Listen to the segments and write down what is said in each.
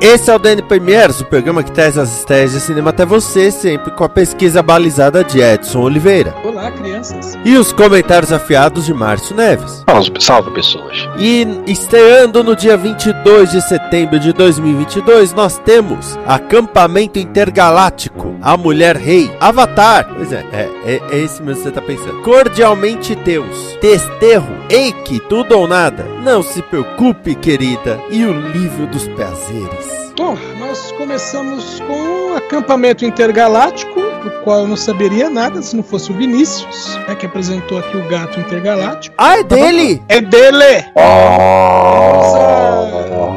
Esse é o DN Premiers, o programa que traz as estreias de cinema até você, sempre com a pesquisa balizada de Edson Oliveira. Olá, crianças. E os comentários afiados de Márcio Neves. Salve, salve pessoas. E estreando no dia 22 de setembro de 2022, nós temos Acampamento Intergaláctico, A Mulher Rei, Avatar. Pois é, é, é, é esse mesmo que você tá pensando. Cordialmente Deus, Desterro, Eike, Tudo ou Nada. Não se preocupe, querida. E o Livro dos Prazeres. Bom, nós começamos com acampamento intergaláctico, do qual eu não saberia nada se não fosse o Vinícius, né, que apresentou aqui o gato intergaláctico. Ah, é dele? É dele!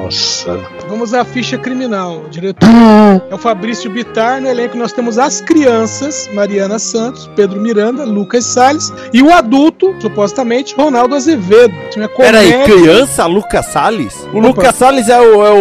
Nossa. Vamos à ficha criminal. Diretor é o Fabrício Bitar. No elenco nós temos as crianças, Mariana Santos, Pedro Miranda, Lucas Salles e o adulto, supostamente, Ronaldo Azevedo. Tinha Peraí, comédia- criança Lucas Salles? O Opa. Lucas Salles é o, é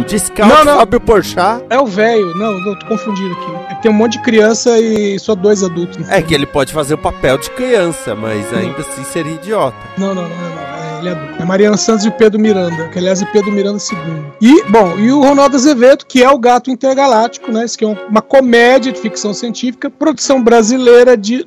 o discount Não, não. Fábio Porchat? É o velho. Não, não, tô confundindo aqui. É tem um monte de criança e só dois adultos. É que ele pode fazer o papel de criança, mas ainda assim seria idiota. Não, não, não, não, não. Ele é adulto. É Mariana Santos e o Pedro Miranda, que aliás é Pedro Miranda II. E, bom, e o Ronaldo Azevedo, que é o Gato Intergaláctico, né? Isso que é um- uma comédia de ficção científica, produção brasileira de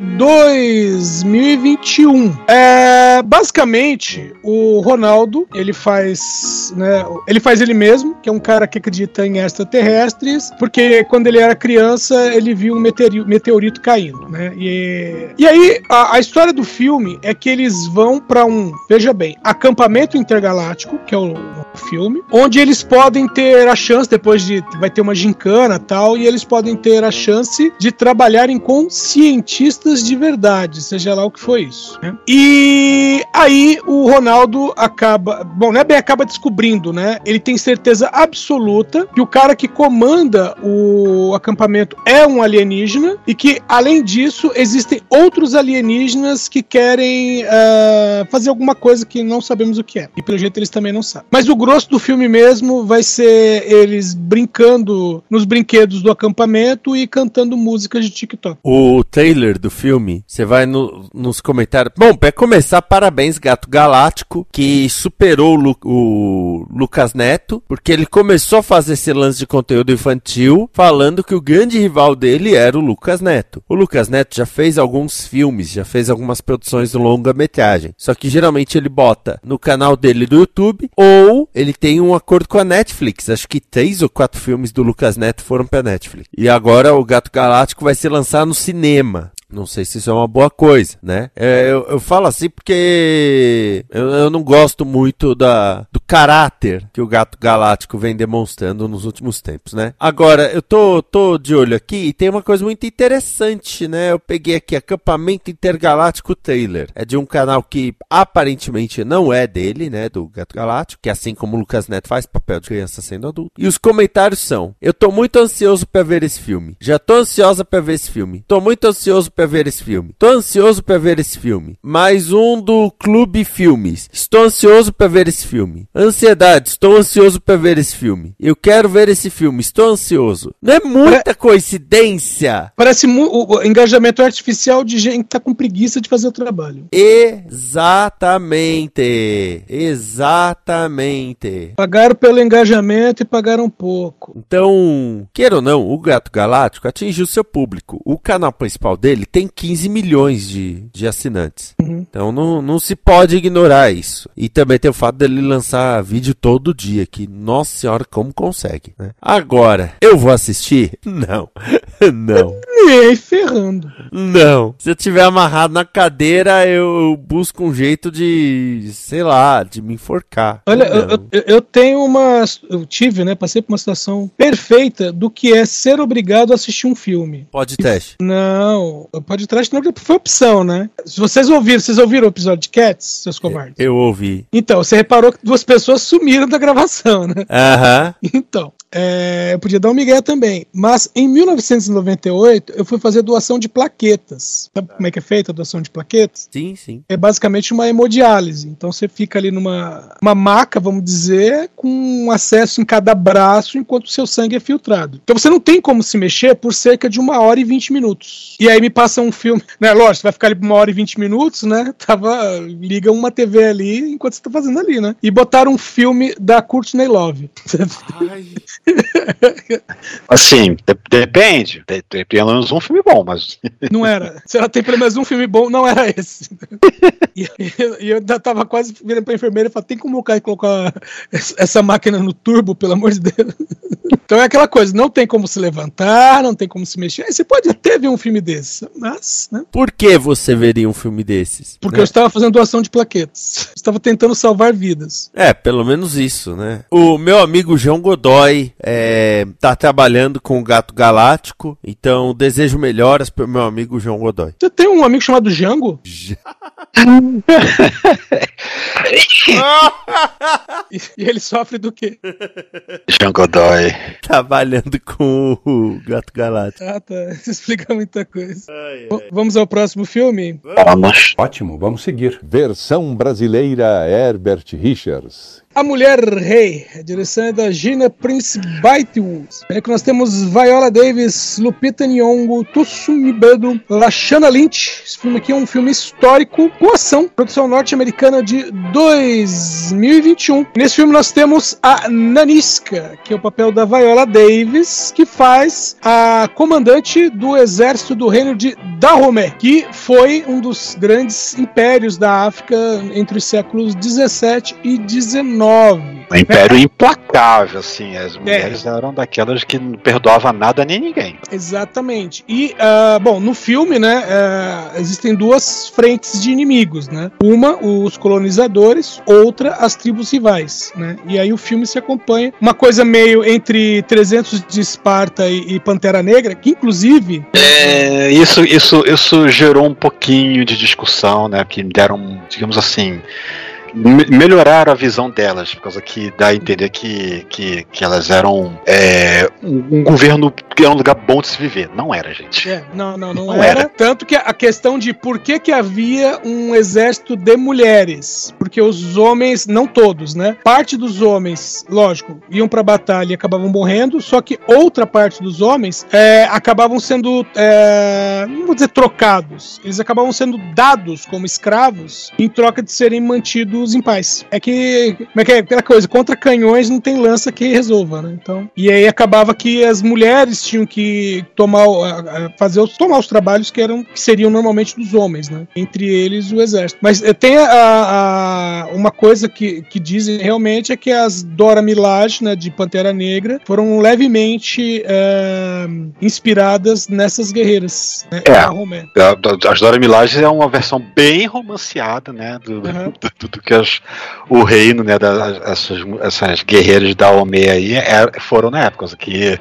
2021. É, basicamente, o Ronaldo, ele faz, né? Ele faz ele mesmo, que é um cara que acredita em extraterrestres, porque quando ele era criança, ele viu um meteori- meteorito caindo, né? E, e aí, a, a história do filme é que eles vão pra um, veja bem, acampamento intergaláctico, que é o, filme, onde eles podem ter a chance, depois de. vai ter uma gincana tal, e eles podem ter a chance de trabalharem com cientistas de verdade, seja lá o que foi isso. né? E aí o Ronaldo acaba. Bom, não é bem acaba descobrindo, né? Ele tem certeza absoluta que o cara que comanda o acampamento é um alienígena e que, além disso, existem outros alienígenas que querem ah, fazer alguma coisa que não sabemos o que é. E pelo jeito eles também não sabem. Mas o grosso do filme mesmo vai ser eles brincando nos brinquedos do acampamento e cantando músicas de TikTok. O trailer do filme, você vai no- nos comentários. Bom, pra começar, parabéns, Gato Galáctico, que superou o, Lu- o Lucas Neto, porque ele começou a fazer esse lance de conteúdo infantil, falando que o grande rival dele era o Lucas Neto. O Lucas Neto já fez alguns filmes, já fez algumas produções de longa-metragem. Só que geralmente ele bota no canal dele do YouTube ou ele tem um acordo com a Netflix. Acho que três ou quatro filmes do Lucas Neto foram pra Netflix. E agora o Gato Galáctico vai se lançar no cinema. Não sei se isso é uma boa coisa, né? É, eu, eu falo assim porque eu, eu não gosto muito da, do caráter que o Gato Galáctico vem demonstrando nos últimos tempos, né? Agora, eu tô, tô de olho aqui e tem uma coisa muito interessante, né? Eu peguei aqui Acampamento Intergaláctico Trailer. É de um canal que aparentemente não é dele, né? Do Gato Galáctico, que assim como o Lucas Neto faz papel de criança sendo adulto. E os comentários são: Eu tô muito ansioso pra ver esse filme. Já tô ansiosa pra ver esse filme. Tô muito ansioso pra ver esse filme. Tô ansioso pra ver esse filme. Mais um do Clube Filmes. Estou ansioso pra ver esse filme. Ansiedade, estou ansioso pra ver esse filme. Eu quero ver esse filme, estou ansioso. Não é muita coincidência? Parece o engajamento artificial de gente que tá com preguiça de fazer o trabalho. Exatamente. Exatamente. Pagaram pelo engajamento e pagaram pouco. Então, queira ou não, o Gato Galáctico atingiu seu público. O canal principal dele tem 15 milhões de, de assinantes. Uhum. Então não, não se pode ignorar isso. E também tem o fato dele lançar vídeo todo dia, que, nossa senhora, como consegue. né? Agora, eu vou assistir? Não. não. Nem ferrando. Não. Se eu tiver amarrado na cadeira, eu busco um jeito de, sei lá, de me enforcar. Olha, eu, eu- eu tenho uma. Eu tive, né? Passei por uma situação perfeita do que é ser obrigado a assistir um filme. Pode teste. Não, o podcast não foi opção, né? Se vocês ouviram, vocês ouviram o episódio de Cats, seus covardes? Eu ouvi. Então, você reparou que duas pessoas sumiram da gravação, né? Aham. Então, é, eu podia dar um migué também. Mas em 1998, eu fui fazer doação de plaquetas. Sabe como é que é feita a doação de plaquetas? Sim, sim. É basicamente uma hemodiálise. Então você fica ali numa uma maca, vamos dizer, com um acesso em cada braço enquanto o seu sangue é filtrado. Então você não tem como se mexer por cerca de uma hora e vinte minutos. E aí me passa um filme, né? Lógico, você vai ficar ali por uma hora e vinte minutos, né? Tava. Liga uma TV ali enquanto você tá fazendo ali, né? E botaram um filme da Courtney Love. Assim, de- depende. Tem tem pelo menos um filme bom, mas. Não era. Se ela tem pelo menos um filme bom, não era esse. E, e eu ainda tava quase virando pra enfermeira e falei, tem como o cara colocar essa máquina no turbo, pelo amor de Deus? Então é aquela coisa, não tem como se levantar, não tem como se mexer. Você pode até ver um filme desse, mas, né? Por que você veria um filme desses? Porque né? eu estava fazendo doação de plaquetas. Eu estava tentando salvar vidas. É, pelo menos isso, né? O meu amigo João Godoy é, tá trabalhando com o Gato Galáctico, então desejo melhoras pro meu amigo João Godoy. Você tem um amigo chamado Django? E, e ele sofre do quê? Jean Godoy. trabalhando com o Gato Galáctico. Ah, tá. Isso explica muita coisa. V- Vamos ao próximo filme? Vamos. Ótimo, vamos seguir. Versão brasileira Herbert Richards. A Mulher Rei, a direção é da Gina Prince Bythewood. É que nós temos Viola Davis, Lupita Nyong'o, Tsumi Bedo, Lashana Lynch. Esse filme aqui é um filme histórico com ação, produção norte-americana de 2021. Nesse filme nós temos a Naniska, que é o papel da Viola Davis, que faz a comandante do exército do reino de Dahomey, que foi um dos grandes impérios da África entre os séculos 17 e 19. Um império implacável, assim. As mulheres eram daquelas que não perdoava nada nem ninguém. Exatamente. E, ah, bom, no filme, né, ah, existem duas frentes de inimigos, né? Uma, os colonizadores, outra, as tribos rivais, né? E aí o filme se acompanha uma coisa meio entre 300 de Esparta e, e Pantera Negra, que inclusive É, isso, isso, isso gerou um pouquinho de discussão, né? Que deram, digamos assim, me- melhoraram a visão delas, por causa que dá a entender que, que, que elas eram é, um, um governo que era um lugar bom de se viver. Não era, gente. É, não, não, não, Não era. era. Tanto que a questão de por que, que havia um exército de mulheres. Porque os homens, não todos, né? Parte dos homens, lógico, iam pra batalha e acabavam morrendo, só que outra parte dos homens é, acabavam sendo, é, não vou dizer trocados, eles acabavam sendo dados como escravos em troca de serem mantidos em paz. É que, como é que é aquela coisa, contra canhões não tem lança que resolva, né? Então, e aí acabava que as mulheres tinham que tomar, fazer os, tomar os trabalhos que eram que seriam normalmente dos homens, né? Entre eles o exército. Mas eh, tem a, a- uma coisa que, que dizem realmente é que as Dora Milaje, né, de Pantera Negra, foram levemente eh, inspiradas nessas guerreiras. Né, É. A- a- As Dora Milaje é uma versão bem romanceada, né? Do, do- Uhum. do- do que as- o reino, né? Das, essas, essas guerreiras da Omê aí é- foram na época. Que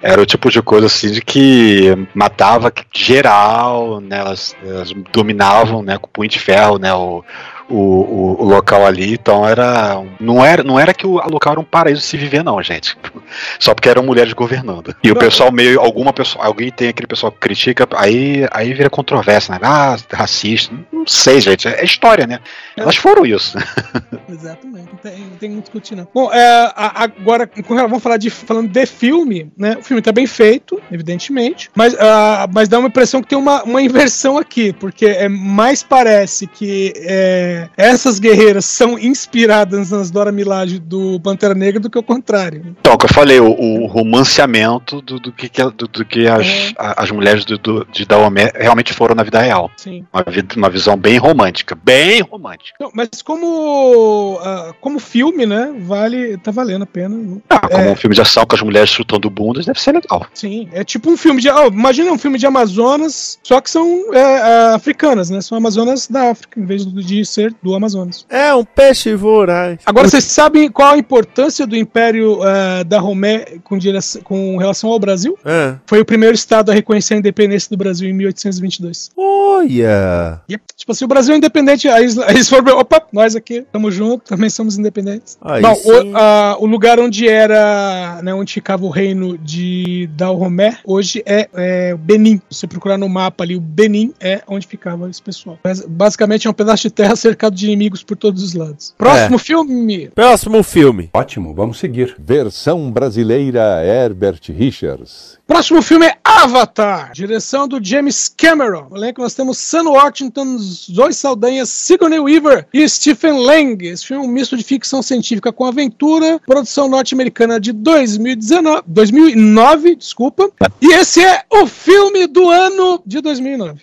era o tipo de coisa assim de que matava geral, né? Elas, elas dominavam, né? Com punho de ferro, né? O, o, o, o local ali, então era não era não era que o local era um paraíso se viver não, gente. Só porque eram mulheres governando. E o Não. pessoal meio alguma pessoa, alguém tem aquele pessoal que critica, aí aí vira controvérsia, né? Ah, racista. Não sei, gente, é história, né? Elas foram isso. Exatamente, não tem, não tem muito o que discutir, não. Bom, é, agora, vamos falar de falando de filme, né? O filme tá bem feito, evidentemente, mas, ah, mas dá uma impressão que tem uma, uma inversão aqui, porque é, mais parece que é, é, essas guerreiras são inspiradas nas Dora Milaje do Pantera Negra do que o contrário. Então, o que eu falei, o, o romanceamento do, do que, que- do, do que as, É. as mulheres do, do- de Daomé realmente foram na vida real. Sim. Uma, uma visão bem romântica. Bem romântica. Não, mas como, ah, como filme, né? Vale. Tá valendo a pena. Ah, como É. um filme de ação com as mulheres chutando bundas, deve ser legal. Sim, é tipo um filme de. ó, imagina um filme de Amazonas, só que são é, é, africanas, né? São Amazonas da África, em vez de ser do Amazonas. É um peixe voraz. Agora, vocês sabem qual a importância do Império eh, da Romé com, direção- com relação ao Brasil? Ah. Foi o primeiro estado a reconhecer a independência do Brasil em 1822. Olha! Yep. Tipo assim, o Brasil é independente, aí eles- foram, opa, nós aqui, estamos juntos, também somos independentes. Aí Bom, o, a- o lugar onde era, né, onde ficava o reino de Dalromé, hoje é, é o Benin. Se você procurar no mapa ali, o Benin é onde ficava esse pessoal. Mas, basicamente é um pedaço de terra cercado de inimigos por todos os lados. Próximo filme. Próximo filme. Ótimo, vamos seguir. Versão brasileira Herbert Richards. Próximo filme é Avatar, direção do James Cameron. No elenco nós temos Sam Worthington, Zoe Saldanha, Sigourney Weaver e Stephen Lang. Esse filme é um misto de ficção científica com aventura, produção norte-americana de 2019, 2009, desculpa. E esse é o filme do ano de 2009.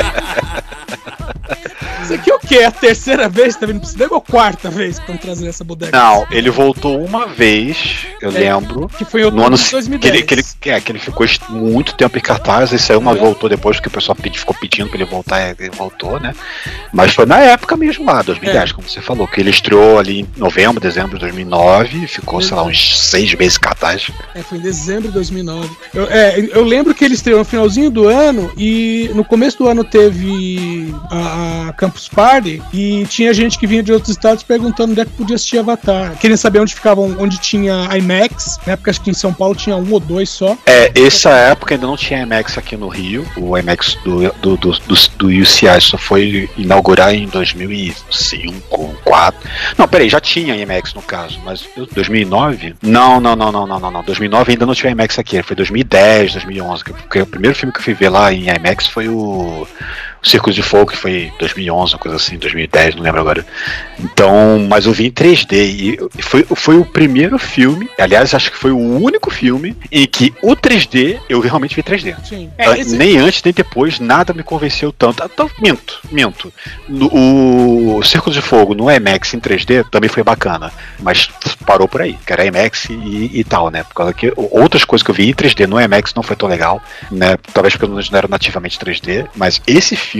Isso aqui é? É a terceira vez que tá vindo pro cinema ou a quarta vez que estão trazendo essa bodega? Não, ele voltou uma vez, eu É. lembro. Que foi No ano de que 2010. ele, que, ele, é, que ele ficou muito tempo em cartaz, esse aí mas voltou depois, porque o pessoal pedi- ficou pedindo pra ele voltar, e ele voltou, né? Mas foi na época mesmo lá, 2010, É. como você falou, que ele estreou ali em novembro, dezembro de 2009, e ficou, sei lá, uns seis meses em cartaz. É, foi em dezembro de 2009. Eu, é, eu lembro que ele estreou no finalzinho do ano e no começo do ano teve a, a Campus Party e tinha gente que vinha de outros estados perguntando onde é que podia assistir Avatar. Querendo saber onde ficavam, onde tinha IMAX. Na época acho que em São Paulo tinha um ou dois só. É, essa época ainda não tinha IMAX aqui no Rio, o IMAX do, do, do, do, do UCI só foi inaugurar em 2005, 2004. Não, peraí, já tinha IMAX no caso, mas 2009? Não, não, não, não, não, não, não. 2009 ainda não tinha IMAX aqui, foi 2010, 2011. que- Porque o primeiro filme que eu fui ver lá em IMAX foi o, o Círculo de Fogo, que foi 2011, uma coisa assim, 2010, não lembro agora. Então, mas eu vi em 3D e foi, foi o primeiro filme, aliás, acho que foi o único filme em que o 3D eu realmente vi 3D. Sim. Ah, Nem antes nem depois nada me convenceu tanto. Então, minto, minto. No- o Círculo de Fogo no IMAX em 3D também foi bacana, mas parou por aí, que era IMAX e, e tal, né? Por causa que outras coisas que eu vi em 3D no IMAX não foi tão legal, né? Talvez porque eu não era nativamente 3D, mas esse filme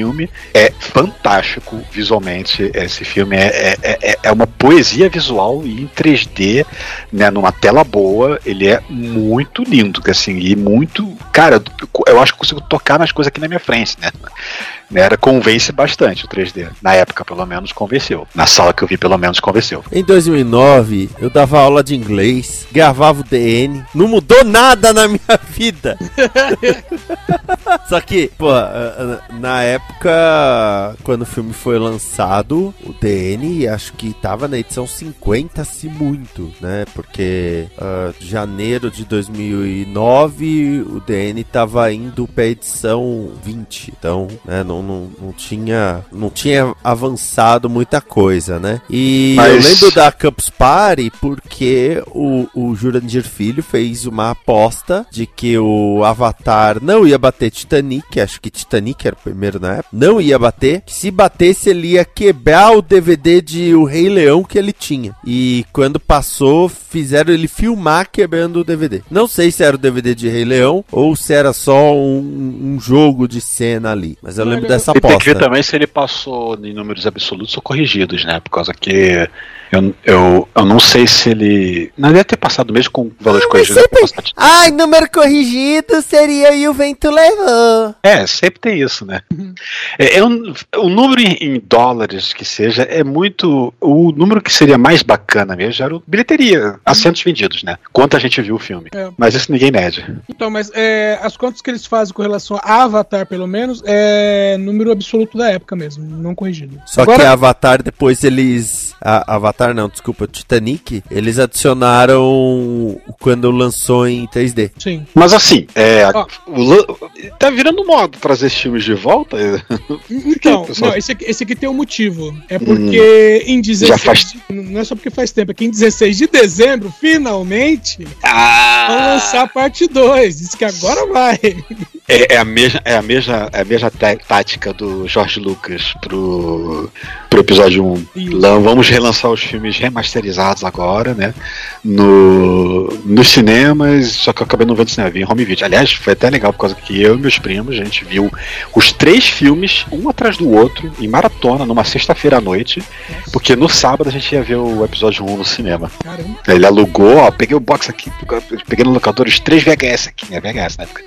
é fantástico visualmente. Esse filme é, é, é, é uma poesia visual e em 3D, né? Numa tela boa, ele é muito lindo, assim, e muito. Cara, eu acho que consigo tocar nas coisas aqui na minha frente, né? Né, Era, convence bastante o 3D. Na época, pelo menos, convenceu. Na sala que eu vi, pelo menos, convenceu. Em 2009, eu dava aula de inglês, gravava o DN, não mudou nada na minha vida. Só que, pô, na época, quando o filme foi lançado, o DN acho que tava na edição 50, se muito, né? Porque ah, janeiro de 2009, o DN tava indo pra edição 20. Então, né, não, não, não tinha não tinha avançado muita coisa, né? E eu Mas- lembro da Campus Party porque o, o Jurandir Filho fez uma aposta de que o Avatar não ia bater Titanic, acho que Titanic era o primeiro na época, não ia bater, que se batesse ele ia quebrar o DVD de O Rei Leão que ele tinha. E quando passou, fizeram ele filmar quebrando o DVD. Não sei se era o DVD de Rei Leão ou se era só um, um jogo de cena ali, mas eu lembro dessa E tem que ver aposta. também se ele passou em números absolutos ou corrigidos, né? Por causa que eu, eu, eu não sei se ele. Não deve ter passado mesmo com valores corrigidos. deve ter passado- Ai, número corrigido seria e o vento levou. É, sempre tem isso, né? É, é um, o número em, em dólares que seja é muito. O número que seria mais bacana mesmo era o bilheteria, assentos vendidos, né? Quanto a gente viu o filme. É. Mas isso ninguém mede. Então, mas é, as contas que eles fazem com relação a Avatar, pelo menos, é número absoluto da época mesmo, não corrigido. Só Agora- que Avatar depois eles. A Avatar Avatar não, desculpa, Titanic, eles adicionaram quando lançou em 3D. Sim. Mas assim, é, o tá virando moda trazer esses filmes de volta. Então, não, esse, aqui, esse aqui tem um motivo. É porque em 16. Já faz- Não é só porque faz tempo, é que em 16 de dezembro, finalmente, vão Ah, lançar a parte 2. Diz que agora vai. é, é a mesma, é a mesma, é a mesma tá- tática do Jorge Lucas pro, pro episódio 1. Isso. Lá, vamos relançar os filmes remasterizados agora, né? No, nos cinemas, só que eu acabei não vendo cinema, vi em home video. Aliás, foi até legal por causa que eu e meus primos, a gente viu os três filmes, um atrás do outro, em maratona, numa sexta-feira à noite, porque no sábado a gente ia ver o episódio 1 no cinema. Caramba. Ele alugou, ó, peguei o box aqui, peguei no locador os três VHS aqui, né? VHS na época.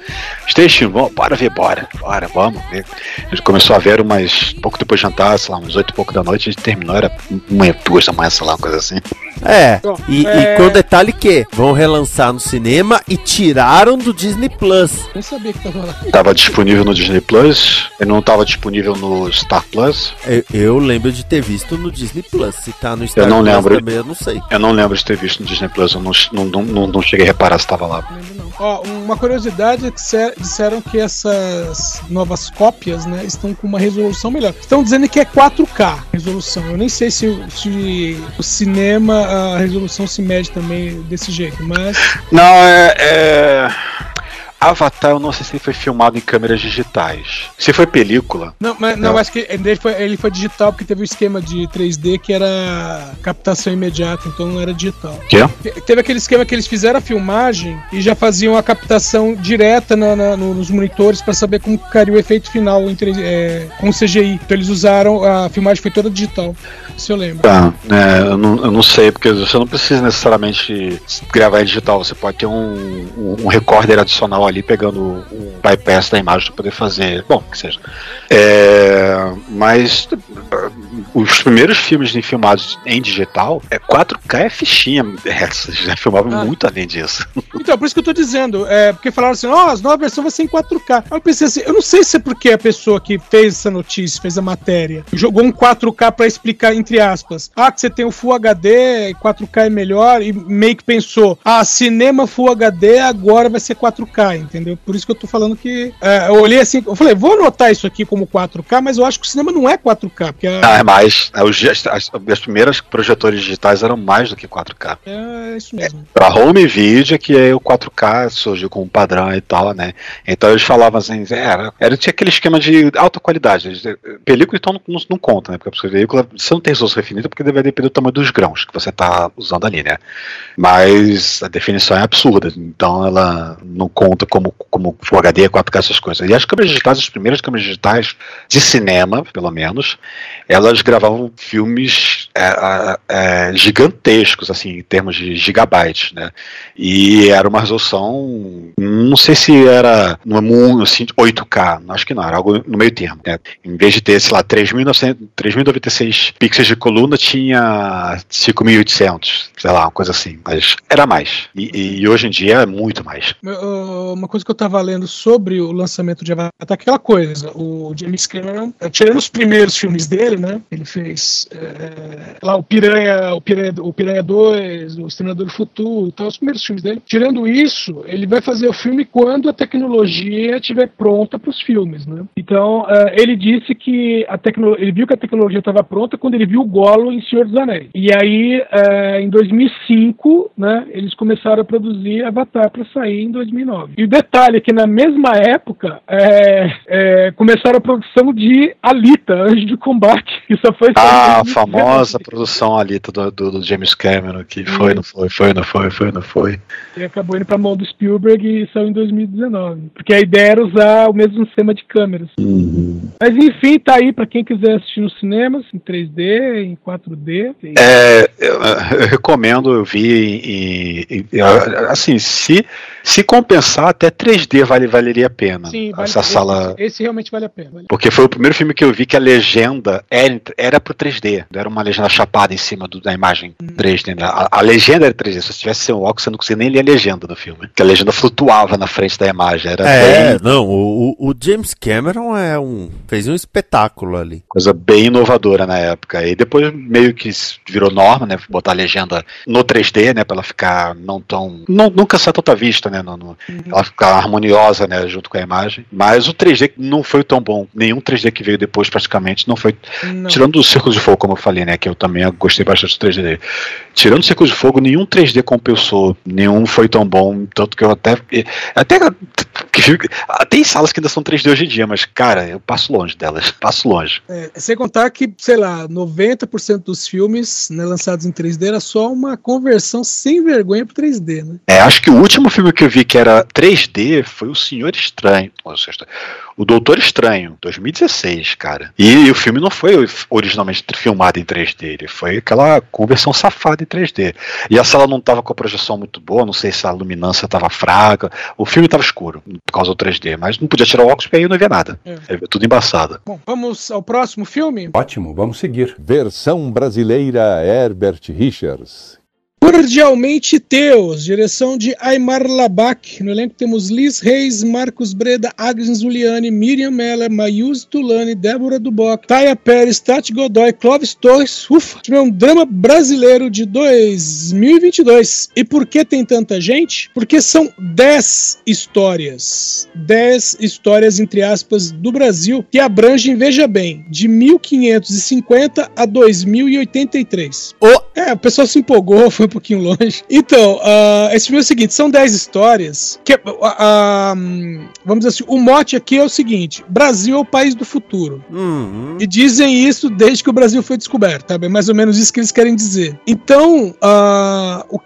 Os três filmes, vamos, bora ver, bora, bora, vamos ver. A gente começou a ver umas, pouco depois de jantar, sei lá, uns oito e pouco da noite, a gente terminou, era uma, duas da manhã, sei lá, uma coisa assim. É, e, é- e com o detalhe que vão relançar no cinema e tiraram do Disney Plus. Nem sabia que tava lá. Tava disponível no Disney Plus, ele não tava disponível no Star Plus. Eu, eu lembro de ter visto no Disney Plus. Se tá no Star não Plus lembro. também, eu não sei. Eu não lembro de ter visto no Disney Plus, eu não, não, não, não cheguei a reparar se tava lá. Não lembro, não. Ó, uma curiosidade é que se- disseram que essas novas cópias, né, estão com uma resolução melhor. Estão dizendo que é 4K resolução. Eu nem sei se, se o cinema a resolução se mede também desse jeito, mas Não, é, é- Avatar, eu não sei se ele foi filmado em câmeras digitais. Se foi película, não, mas, não, Não. acho que ele foi, ele foi digital porque teve o esquema de 3D que era captação imediata, então não era digital. quê? Te- Teve aquele esquema que eles fizeram a filmagem e já faziam a captação direta na- na- no- nos monitores para saber como ficaria o efeito final 3D, é, com CGI. Então eles usaram, a filmagem foi toda digital. Isso eu lembro. Tá, é, eu, não, eu não sei, porque você não precisa necessariamente gravar em digital, você pode ter um, um, um recorder adicional ali pegando um bypass da imagem para poder fazer. Bom, que seja. É, mas os primeiros filmes filmados em digital é 4K é fichinha. É, já filmavam Ah. muito além disso. Então, por isso que eu tô dizendo, é, porque falaram assim, ó, as novas versões vai ser em 4K. Aí eu pensei assim, eu não sei se é porque a pessoa que fez essa notícia, fez a matéria, jogou um 4K pra explicar, entre aspas, ah, que você tem o Full HD, 4K é melhor, e meio que pensou, ah, cinema Full HD agora vai ser 4K, entendeu? Por isso que eu tô falando que, é, eu olhei assim, eu falei, vou anotar isso aqui como 4K, mas eu acho que o cinema não é 4K, porque Ah, é mais. é, os- as, as, as primeiras projetores digitais eram mais do que 4K. é, é isso mesmo. Pra home video é que aí o 4K surgiu como padrão e tal, né? Então eles falavam assim, era, era tinha aquele esquema de alta qualidade. Eles- Película então não, não, conta, né? Porque a película você não tem resolução infinita porque deve depender do tamanho dos grãos que você tá usando ali, né? Mas a definição é absurda, então ela não conta como, como Full HD, 4K, essas coisas. E as câmeras digitais, as primeiras câmeras digitais de cinema, pelo menos, elas gravavam filmes é, é, gigantescos, assim, em termos de gigabytes, né? E era uma resolução, não sei se era no assim, 8K, acho que não, era algo no meio termo. né? Em vez de ter, sei lá, 3.900 3.096 pixels de coluna, tinha 5.800, sei lá, uma coisa assim, mas era mais. E, e hoje em dia é muito mais. Uma coisa que eu tava lendo sobre o lançamento de Avatar, aquela coisa, o James Cameron, tirando os primeiros filmes dele, né? Ele fez eh, lá o Piranha, o Piranha, o Piranha 2, o Exterminador do Futuro, então os primeiros filmes dele. Tirando isso, ele vai fazer o filme quando a tecnologia estiver pronta para os filmes, né? Então, eh, ele disse que a ele viu que a tecnologia estava pronta quando ele viu o Gollum em Senhor dos Anéis. E aí, eh, em 2005, né, eles começaram a produzir Avatar para sair em 2009. E o detalhe é que na mesma época é, é, começaram a produção de Alita, Anjo de Combate, que só foi em Ah, a 2019. famosa produção ali do, do, do James Cameron, que foi, não foi, foi, não foi, foi, não foi. E acabou indo pra mão do Spielberg e saiu em 2019. Porque a ideia era usar o mesmo sistema de câmeras. Mas enfim, tá aí pra quem quiser assistir nos cinemas, em 3D, em 4D. Tem- É, eu, eu recomendo, eu vi em, em- em- assim, se, se compensar, até 3D vale, valeria a pena. Sim, vale, essa esse, sala. esse realmente vale a pena. Vale- Porque foi o primeiro filme que eu vi que a legenda era, era pro 3D, não era uma legenda chapada em cima do- da imagem 3D, né? A, a legenda era 3D. Se você tivesse sem o óculos, você não conseguia nem ler a legenda do filme. Porque a legenda flutuava na frente da imagem. Era É, bem, não, o, o- James Cameron é um. fez um espetáculo ali. coisa bem inovadora na época. E depois meio que virou norma, né? Botar a legenda no 3D, né? Pra ela ficar não tão. Não, nunca ser tanta vista, né? No, no- Ela ficar harmoniosa, né? Junto com a imagem. Mas o 3D não foi tão bom. Nenhum 3D que veio depois, praticamente, não foi Não. Tirando o Círculo de Fogo, como eu falei, né? Que eu também gostei bastante do 3D dele. Tirando o Círculo de Fogo, nenhum 3D compensou. Nenhum foi tão bom. Tanto que eu até. Até. fico- Tem salas que ainda são 3D hoje em dia, mas, cara, eu passo longe delas. Passo longe. É, sem contar que, sei lá, 90% dos filmes né, lançados em 3D era só uma conversão sem vergonha pro 3D, né? É, acho que o último filme que eu vi que era 3D foi O Senhor Estranho. ou seja, O Doutor Estranho, 2016, cara. E, o filme não foi originalmente filmado em 3D, ele foi aquela conversão safada em 3D. E a sala não tava com a projeção muito boa, não sei se a luminância tava fraca. O filme tava escuro por causa do 3D, mas não podia tirar o óculos porque aí eu não via nada. É. É tudo embaçado. Bom, vamos ao próximo filme. Ótimo, vamos seguir. Versão brasileira Herbert Richards. Cordialmente Teus, direção de Aymar Labak. No elenco temos Liz Reis, Marcos Breda, Agnes Juliane, Miriam Meller, Mayus Tulane, Débora Duboc, Taya Pérez, Tati Godoy, Clóvis Torres. Ufa! É um drama brasileiro de 2022. E por que tem tanta gente? Porque são 10 histórias. 10 histórias, entre aspas, do Brasil, que abrangem, veja bem, de 1550 a 2083. Ô! É, o pessoal se empolgou, foi pouquinho longe. Então, ah, esse filme é o seguinte: são 10 histórias. Que, ah, hum, vamos dizer assim, o mote aqui é o seguinte: Brasil é o país do futuro. Uhum. E dizem isso desde que o Brasil foi descoberto, tá? É mais ou menos isso que eles querem dizer. Então,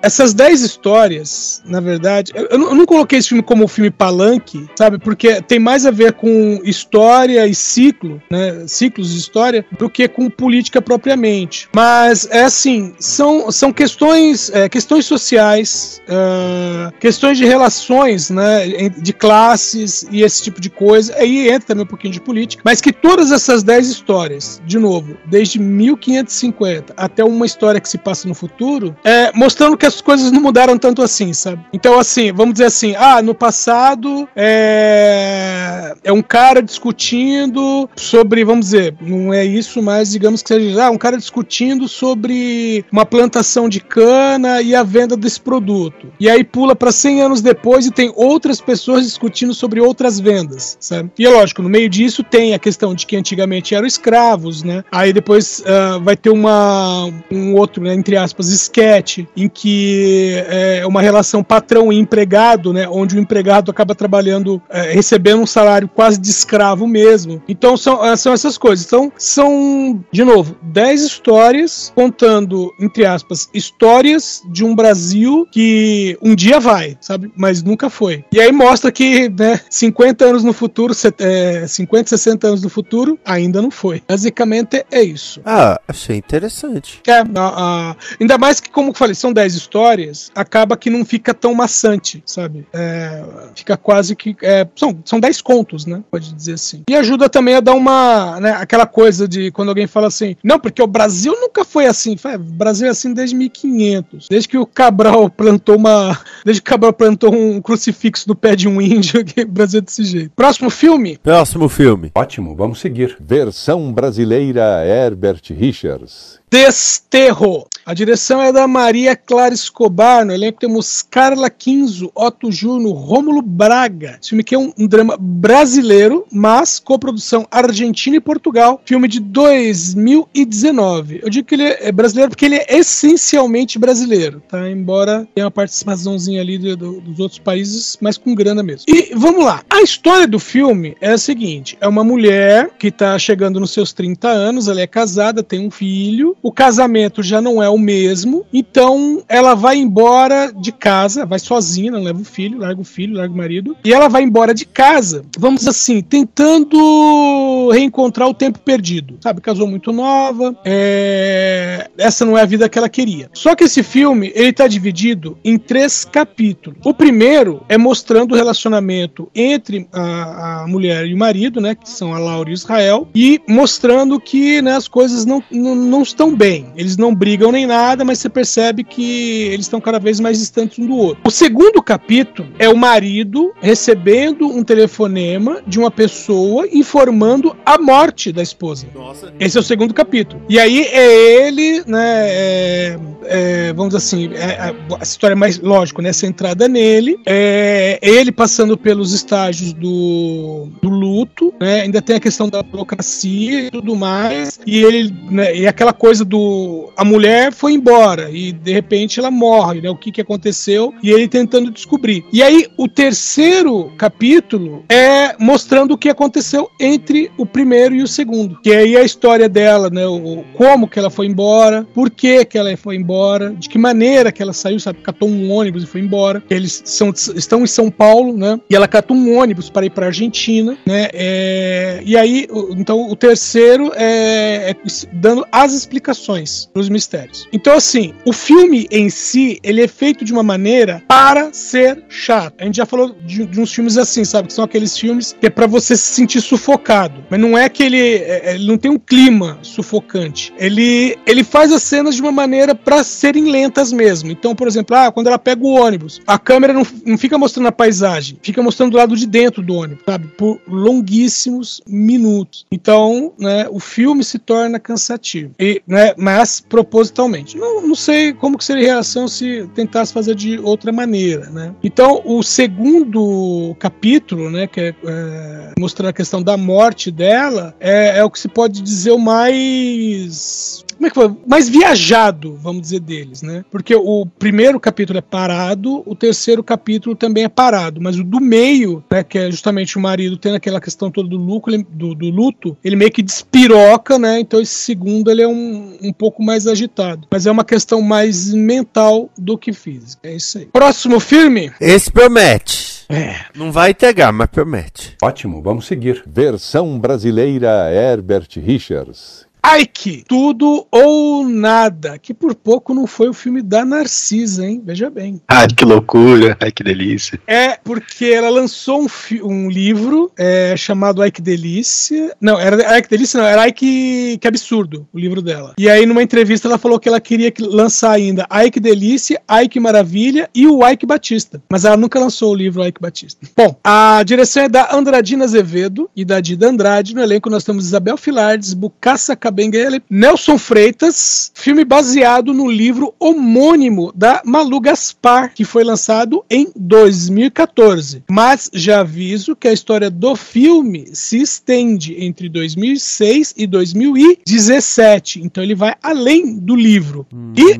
essas 10 histórias, na verdade, eu, eu não, eu não coloquei esse filme como um filme palanque, sabe? Porque tem mais a ver com história e ciclo, né? Ciclos de história, do que com política propriamente. Mas é assim, são, são questões, é, questões sociais, ah, questões de relações, né? De classes e esse tipo de coisa. Aí entra também um pouquinho de política, mas que todas essas 10 histórias, de novo, desde 1550 até uma história que se passa no futuro, é, mostrando que as coisas não mudaram tanto assim, sabe? Então, assim, vamos dizer assim, ah, no passado é, é um cara discutindo sobre, vamos dizer, não é isso, mas digamos que seja, ah, um cara discutindo sobre uma plantação de cana e a venda desse produto. E aí pula para 100 anos depois e tem outras pessoas discutindo sobre outras vendas, sabe? E é lógico, no meio disso tem a questão de que antigamente eram escravos, né? Aí depois ah, vai ter uma um outro, né, entre aspas, sketch em que é uma relação patrão e empregado, né? Onde o empregado acaba trabalhando, eh, recebendo um salário quase de escravo mesmo. Então são, ah, são essas coisas. Então são, de novo, 10 histórias contando, entre aspas, histórias de um Brasil que um dia vai, sabe? Mas nunca foi. E aí mostra que, né, 50 anos no futuro, set- é, 50, 60 anos no futuro, ainda não foi. Basicamente é isso. Ah, achei interessante. É, a- a- ainda mais que, como eu falei, são 10 histórias, acaba que não fica tão maçante, sabe? É, fica quase que. é, são, são 10 contos, né? Pode dizer assim. E ajuda também a dar uma. Né, aquela coisa de quando alguém fala assim, não, porque o Brasil nunca foi assim. Fala, "É, o Brasil é assim desde 1500. Desde que o Cabral plantou uma. Desde que o Cabral plantou um crucifixo no pé de um índio, que o Brasil é desse jeito. Próximo filme. Próximo filme. Ótimo, vamos seguir. Versão brasileira Herbert Richards. Desterro. A direção é da Maria Clara Escobar. No elenco temos Carla Quinzo, Otto Juno, Rômulo Braga. Esse filme aqui é um, um drama brasileiro, mas coprodução Argentina e Portugal. Filme de 2019. Eu digo que ele é brasileiro porque ele é essencialmente brasileiro, tá? Embora tenha uma participaçãozinha ali do- do- dos outros países, mas com grana mesmo. E vamos lá. A história do filme é a seguinte: é uma mulher que tá chegando nos seus 30 anos, ela é casada, tem um filho. O casamento já não é o mesmo. Então ela vai embora de casa, vai sozinha, não leva o filho, larga o filho, larga o marido. E ela vai embora de casa, vamos assim, tentando reencontrar o tempo perdido. Sabe, casou muito nova, é, essa não é a vida que ela queria. Só que esse filme, ele tá dividido em três capítulos. O primeiro é mostrando o relacionamento entre a, a mulher e o marido, né, que são a Laura e Israel, e mostrando que né, as coisas não, não, não estão bem. Eles não brigam nem nada, mas você percebe que eles estão cada vez mais distantes um do outro. O segundo capítulo é o marido recebendo um telefonema de uma pessoa informando a morte da esposa. Nossa. Esse é o segundo capítulo. E aí é ele, né? é- é, vamos dizer assim, é, a, a história mais lógico, né? Centrada nele. É ele passando pelos estágios do, do luto, né? Ainda tem a questão da burocracia e tudo mais. E ele, né, e aquela coisa do. A mulher foi embora e de repente ela morre, né? O que, que aconteceu? E ele tentando descobrir. E aí, o terceiro capítulo é mostrando o que aconteceu entre o primeiro e o segundo. Que aí é a história dela, né? O, como que ela foi embora, por que que ela foi embora, de que maneira que ela saiu, sabe? Catou um ônibus e foi embora. Eles são, estão em São Paulo, né? E ela catou um ônibus para ir para Argentina, né? É, e aí, então, o terceiro é, é dando as explicações para os mistérios. Então, assim, o filme em si, ele é feito de uma maneira para ser chato. A gente já falou de, de uns filmes assim, sabe? Que são aqueles filmes que é para você se sentir sufocado. Mas não é que ele, é- ele não tem um clima sufocante. Ele, ele faz as cenas de uma maneira para serem lentas mesmo. Então, por exemplo, ah, quando ela pega o ônibus, a câmera não, não fica mostrando a paisagem, fica mostrando do lado de dentro do ônibus, sabe? Por longuíssimos minutos. Então, né, o filme se torna cansativo. E, né, mas propositalmente. Não, não sei como que seria a reação se tentasse fazer de outra maneira, né? Então, o segundo capítulo, né, que é, é, a questão da morte dela, é, é o que se pode dizer o mais como é que foi? Mais viajado, vamos dizer, deles, né? Porque o primeiro capítulo é parado, o terceiro capítulo também é parado, mas o do meio, né, que é justamente o marido tendo aquela questão toda do, lucro, ele- do, do luto, ele meio que despiroca, né? Então esse segundo ele é um, um pouco mais agitado. Mas é uma questão mais mental do que física. É isso aí. Próximo filme? Esse promete. É. Não vai entregar, mas promete. Ótimo, vamos seguir. Versão brasileira Herbert Richards. Ike, Tudo ou Nada, que por pouco não foi o filme da Narcisa, hein? Veja bem. Ai, que loucura. Ai, que delícia. É porque ela lançou um, um livro é, chamado Ike Delícia. Não, era Ike Delícia, não, era Ike que absurdo, o livro dela. E aí, numa entrevista, ela falou que ela queria que- lançar ainda Ike Delícia, Ike Maravilha e o Ike Batista. Mas ela nunca lançou o livro Ike Batista. Bom, a direção é da Andradina Azevedo e da Dida Andrade. No elenco nós temos Isabel Filardes, Bucaça Cabenguele, Nelson Freitas. Filme baseado no livro homônimo da Malu Gaspar, que foi lançado em 2014. Mas já aviso que a história do filme se estende entre 2006 e 2017. Então ele vai além do livro. E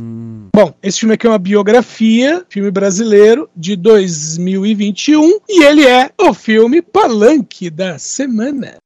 Bom, esse filme aqui é uma biografia, filme brasileiro de 2021, e ele é o filme Palanque da semana.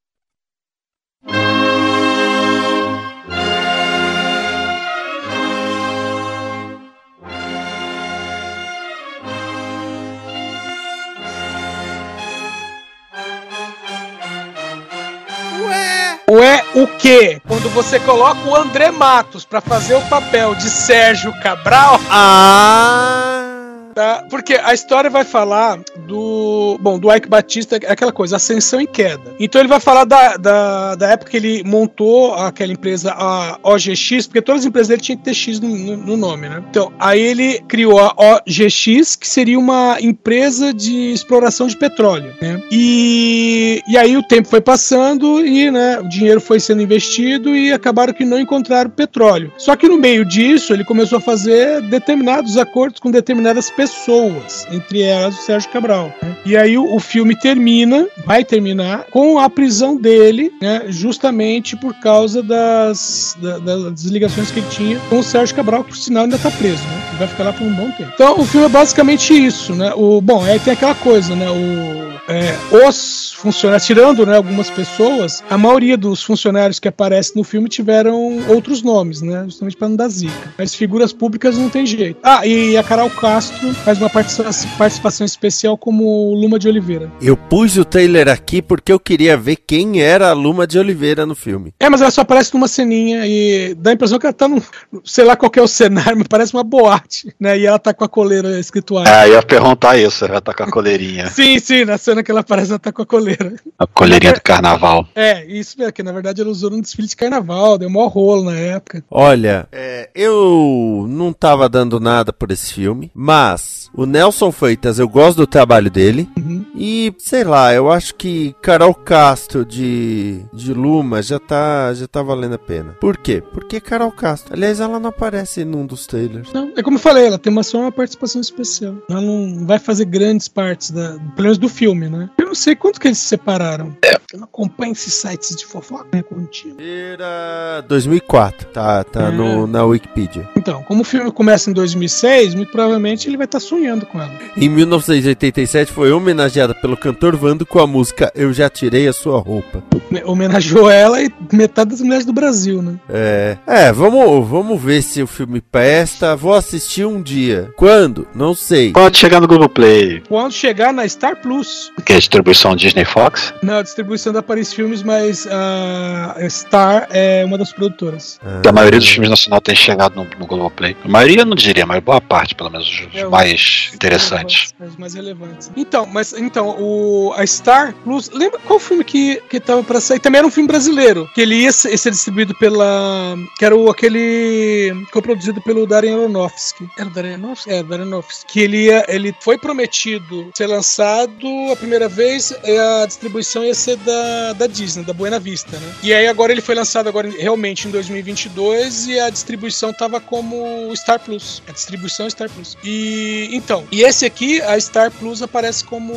Ué, o quê? Quando você coloca o André Matos pra fazer o papel de Sérgio Cabral, Ah! Tá? Porque a história vai falar do. Bom, do Ike Batista, é aquela coisa, ascensão e queda. Então ele vai falar da, da, da época que ele montou aquela empresa, a OGX, porque todas as empresas dele tinham que ter X no, no- no nome, né? Então, aí ele criou a OGX, que seria uma empresa de exploração de petróleo, né? E, e aí o tempo foi passando e né, o dinheiro foi sendo investido e acabaram que não encontraram petróleo. Só que no meio disso, ele começou a fazer determinados acordos com determinadas pessoas pessoas, entre elas o Sérgio Cabral. né? E aí o, filme termina, vai terminar, com a prisão dele, né, justamente por causa das, da- das ligações que ele tinha com o Sérgio Cabral, que por sinal ainda tá preso, né? Ele vai ficar lá por um bom tempo. Então o filme é basicamente isso, né? O, bom, aí tem aquela coisa, né? O, é, os funcionários, tirando né, algumas pessoas, a maioria dos funcionários que aparecem no filme tiveram outros nomes, né? Justamente para não dar zica. Mas figuras públicas não tem jeito. Ah, e a Carol Castro faz uma participação, especial como Luma de Oliveira. Eu pus o trailer aqui porque eu queria ver quem era a Luma de Oliveira no filme. É, mas ela só aparece numa ceninha e dá a impressão que ela tá num. Sei lá qual que é o cenário, mas parece uma boate, né? E ela tá com a coleira escrito ar. É, eu ia perguntar isso, ela tá com a coleirinha. Sim, sim, na cena que ela aparece, ela tá com a coleira. A coleirinha do carnaval. É, isso mesmo, que na verdade ela usou num desfile de carnaval, deu maior rolo na época. Olha, é, eu não tava dando nada por esse filme, mas o Nelson Freitas, eu gosto do trabalho dele. Uhum. E, sei lá, eu acho que Carol Castro de, de Luma já tá, já tá valendo a pena. Por quê? Porque Carol Castro. Aliás, ela não aparece num dos trailers. Não, é como eu falei, ela tem uma, só uma participação especial. Ela não vai fazer grandes partes, da, pelo menos do filme, né? Eu não sei quanto que eles se separaram. Eu não acompanho esses sites de fofoca, né, contigo. Era 2004, tá, tá no, na Wikipedia. Então, como o filme começa em 2006, muito provavelmente ele vai estar sonhando com ela. Em 1987 foi homenageada pelo cantor Vando com a música Eu Já Tirei a Sua Roupa. Homenageou ela e metade das mulheres do Brasil, né? É, é vamos, vamos ver se o filme presta. Vou assistir um dia. Quando? Não sei. Pode chegar no Globoplay, Quando chegar na Star Plus, que é a distribuição Disney Fox. na distribuição da Paris Filmes, mas a Star é uma das produtoras. A maioria dos filmes nacional tem chegado no, no Globoplay. A maioria eu não diria, mas boa parte, pelo menos, os É, os- mais interessantes. Os mais relevantes. Então, mas então, o, a Star Plus. Lembra qual filme que, que tava pra sair? Também era um filme brasileiro. Que ele ia ser, ser distribuído pela. Que era o, aquele. Que foi produzido pelo Darren Aronofsky. Era o Darren Aronofsky? É, Darren Aronofsky. Que ele, ia, ele foi prometido ser lançado a primeira vez. e A distribuição ia ser da, da Disney, da Buena Vista, né? E aí agora ele foi lançado agora realmente em 2022 e a distribuição tava como Star Plus. A distribuição Star Plus. E então, e esse aqui, a Star Plus aparece como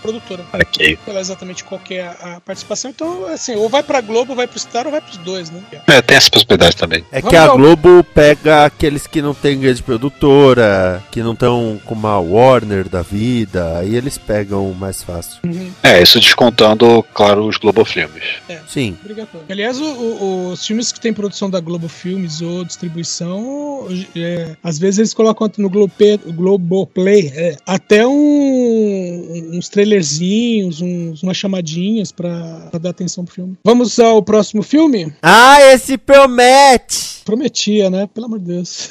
produtora. Ok. Não lá exatamente qual que é a, a participação. Então, assim, ou vai pra Globo, ou vai pro Star, ou vai pros dois, né? É, tem essa possibilidade também. É que Vamos a ao- Globo pega aqueles que não tem grande produtora, que não estão com uma Warner da vida, aí eles pegam mais fácil. É, isso descontando, claro, os Globo Filmes. Sim. Obrigatório. Aliás, o- o- os filmes que tem produção da Globo Filmes ou distribuição, é, às vezes eles colocam no Globoplay, Globoplay é, até um- uns trailerzinhos, uns, umas chamadinhas pra, pra dar atenção pro filme. Vamos ao próximo filme? Ah, esse promete! Prometia, né? Pelo amor de Deus.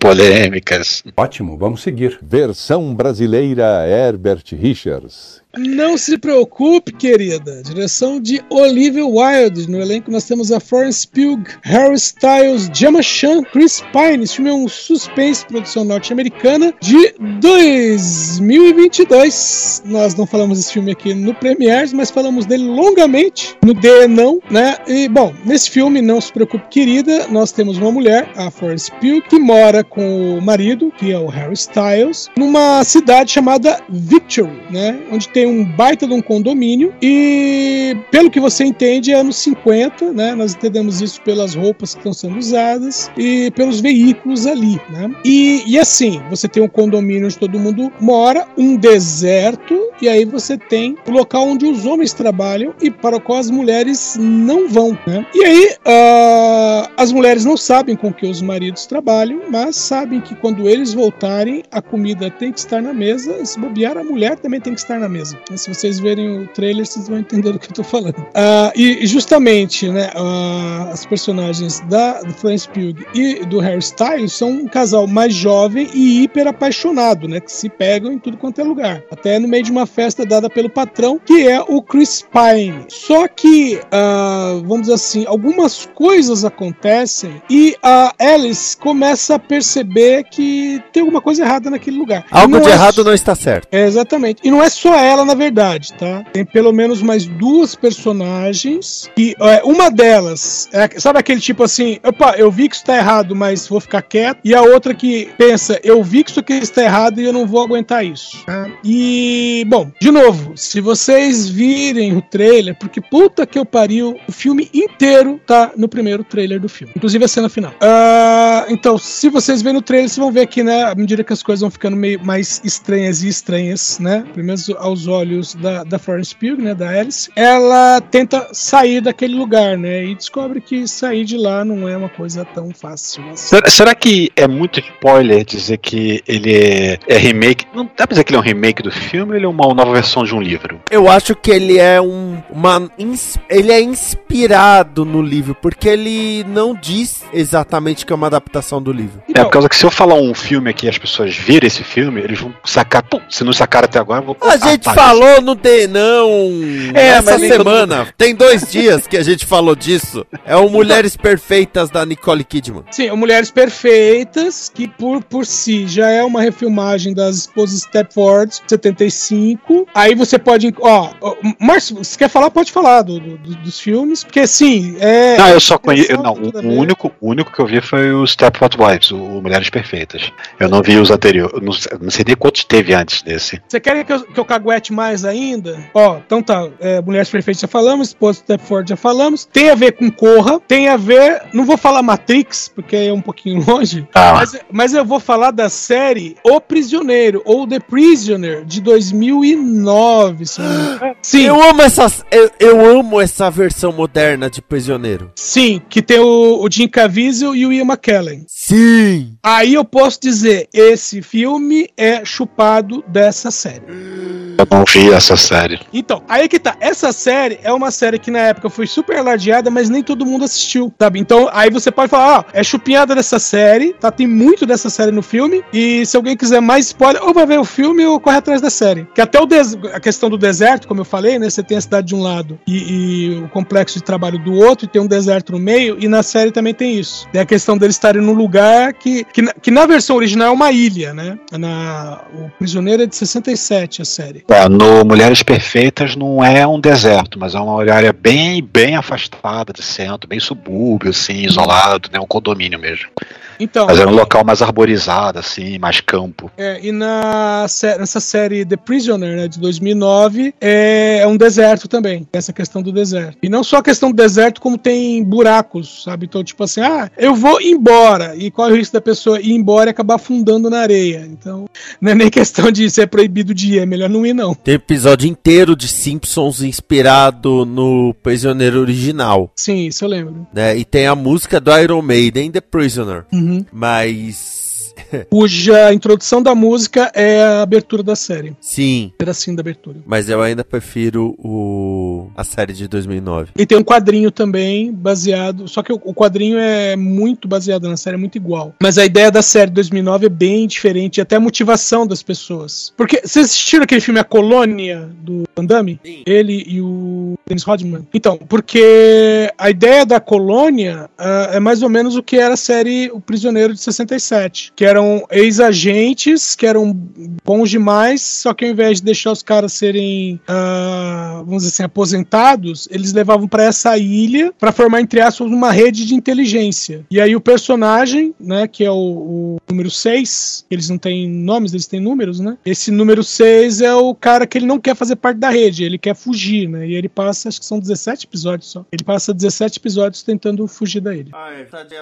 Polêmicas. Ótimo, vamos seguir. Versão brasileira Herbert Richards. Não se preocupe, querida. Direção de Olivia Wilde. No elenco nós temos a Florence Pugh, Harry Styles, Gemma Chan, Chris Pine. Esse filme é um suspense produção norte-americana de 2022. Nós não falamos desse filme aqui no Premiers, mas falamos dele longamente no D não, né? E bom, nesse filme não se preocupe, querida. Nós temos uma mulher, a Florence Pugh, que mora com o marido, que é o Harry Styles, numa cidade chamada Victory, né? Onde tem um baita de um condomínio e, pelo que você entende, é anos 50, né? Nós entendemos isso pelas roupas que estão sendo usadas e pelos veículos ali, né? E, e assim, você tem um condomínio onde todo mundo mora, um deserto, e aí você tem o local onde os homens trabalham e para o qual as mulheres não vão, né? E aí, ah, as mulheres não sabem com que os maridos trabalham, mas sabem que quando eles voltarem, a comida tem que estar na mesa se bobear, a mulher também tem que estar na mesa. Se vocês verem o trailer, vocês vão entender do que eu tô falando. Ah, e justamente, né, ah, as personagens da Florence Pugh e do Harry Styles são um casal mais jovem e hiper apaixonado, né, que se pegam em tudo quanto é lugar. Até no meio de uma festa dada pelo patrão, que é o Chris Pine. Só que, ah, vamos dizer assim, algumas coisas acontecem e a Alice começa a perceber que tem alguma coisa errada naquele lugar. Algo de é errado não está certo. é, exatamente. E não é só ela falar na verdade, tá? Tem pelo menos mais duas personagens que é, uma delas, é, sabe aquele tipo assim, opa, eu vi que isso tá errado, mas vou ficar quieto, e a outra que pensa, eu vi que isso aqui está errado e eu não vou aguentar isso. tá? E, bom, de novo, se vocês virem o trailer, porque puta que eu pariu, o filme inteiro tá no primeiro trailer do filme, inclusive a cena final. Ah, então, se vocês verem o trailer, vocês vão ver aqui, né, à medida que as coisas vão ficando meio mais estranhas e estranhas, né, pelo menos aos olhos da, da Florence Pugh, né, da Alice, ela tenta sair daquele lugar, né, e descobre que sair de lá não é uma coisa tão fácil assim. Será, será que é muito spoiler dizer que ele é, é remake? Não dá pra dizer que ele é um remake do filme ou ele é uma nova versão de um livro? Eu acho que ele é um. Uma, ins- ele é inspirado no livro, porque ele não diz exatamente que é uma adaptação do livro. É, Então, por causa que se eu falar um filme aqui e as pessoas virem esse filme, eles vão sacar. Pum, se não sacaram até agora, eu vou. A Ah, gente tá, falou no D, não! É, Essa semana. Tem dois dias que a gente falou disso. É o Mulheres Perfeitas da Nicole Kidman. Sim, o Mulheres Perfeitas, que por, por si já é uma refilmagem das esposas Stepford 75. Aí você pode. Ó, Márcio, você quer falar? Pode falar do, do- do- dos filmes, porque sim, é. Não, eu só conheço. Não, o, único, o único que eu vi foi o Stepford Wives, o Mulheres Perfeitas. Eu não vi os anteriores. Não, sei- não sei nem quantos teve antes desse. Você quer que eu, que eu caguete mais ainda? Ó, então tá. é, Mulheres Perfeitas já falamos, Esposa Stepford já falamos. Tem a ver com Corra, tem a ver. Não vou falar Matrix, porque é um pouquinho longe. Ah, Mas, mas eu vou falar da série O Prisioneiro, ou The Prisoner, de 2009. se eu não me engano. Sim, Eu amo essas. Eu, eu amo essa versão moderna de Prisioneiro. sim, que tem o, o Jim Caviezel e o Ian McKellen. Sim! Aí eu posso dizer, esse filme é chupado dessa série. Não vi essa série. Então, aí que tá. Essa série é uma série que na época foi super alardeada, mas nem todo mundo assistiu, sabe? Então, aí você pode falar, ó, é chupinhada dessa série, tá? Tem muito dessa série no filme. E se alguém quiser mais spoiler, ou vai ver o filme ou corre atrás da série. Que até o des- a questão do deserto, como eu falei, né? Você tem a cidade de um lado e, e o complexo de trabalho do outro, e tem um deserto no meio, e na série também tem isso. Tem a questão deles estarem num lugar que, que, na, que na versão original é uma ilha, né? Na, o Prisioneiro é de 67, a série. É, no Mulheres Perfeitas não é um deserto, mas é uma área bem, bem afastada de centro, bem subúrbio, assim, isolado, né? Um condomínio mesmo. Então, Mas era um local mais arborizado, assim, mais campo. É, e na, sé- nessa série The Prisoner, né, de 2009, é, é um deserto também. Essa questão do deserto. E não só a questão do deserto, como tem buracos, sabe? Então, tipo assim, ah, eu vou embora. E qual é o risco da pessoa ir embora e acabar afundando na areia? Então, não é nem questão de ser proibido de ir, é melhor não ir, não. Tem episódio inteiro de Simpsons inspirado no Prisioneiro original. Sim, isso eu lembro. Né? E tem a música do Iron Maiden, The Prisoner. Mas. Cuja introdução da música é a abertura da série. Sim. Pedacinho da abertura. Mas eu ainda prefiro o a série de 2009. E tem um quadrinho também baseado. Só que o o quadrinho é muito baseado na série, é muito igual. Mas a ideia da série de 2009 é bem diferente, até a motivação das pessoas. Porque vocês assistiram aquele filme A Colônia do Van Damme? Sim. Ele e o Dennis Rodman. Então, porque a ideia da colônia ah, é mais ou menos o que era a série O Prisioneiro de 67. Que eram ex-agentes que eram bons demais, só que ao invés de deixar os caras serem, ah, vamos dizer assim, aposentados, eles levavam para essa ilha para formar, entre aspas, uma rede de inteligência. E aí o personagem, né, que é o, o número 6, eles não têm nomes, eles têm números, né? Esse número 6 é o cara que ele não quer fazer parte da rede, ele quer fugir, né? E ele passa, acho que são 17 episódios só. Ele passa 17 episódios tentando fugir da ilha.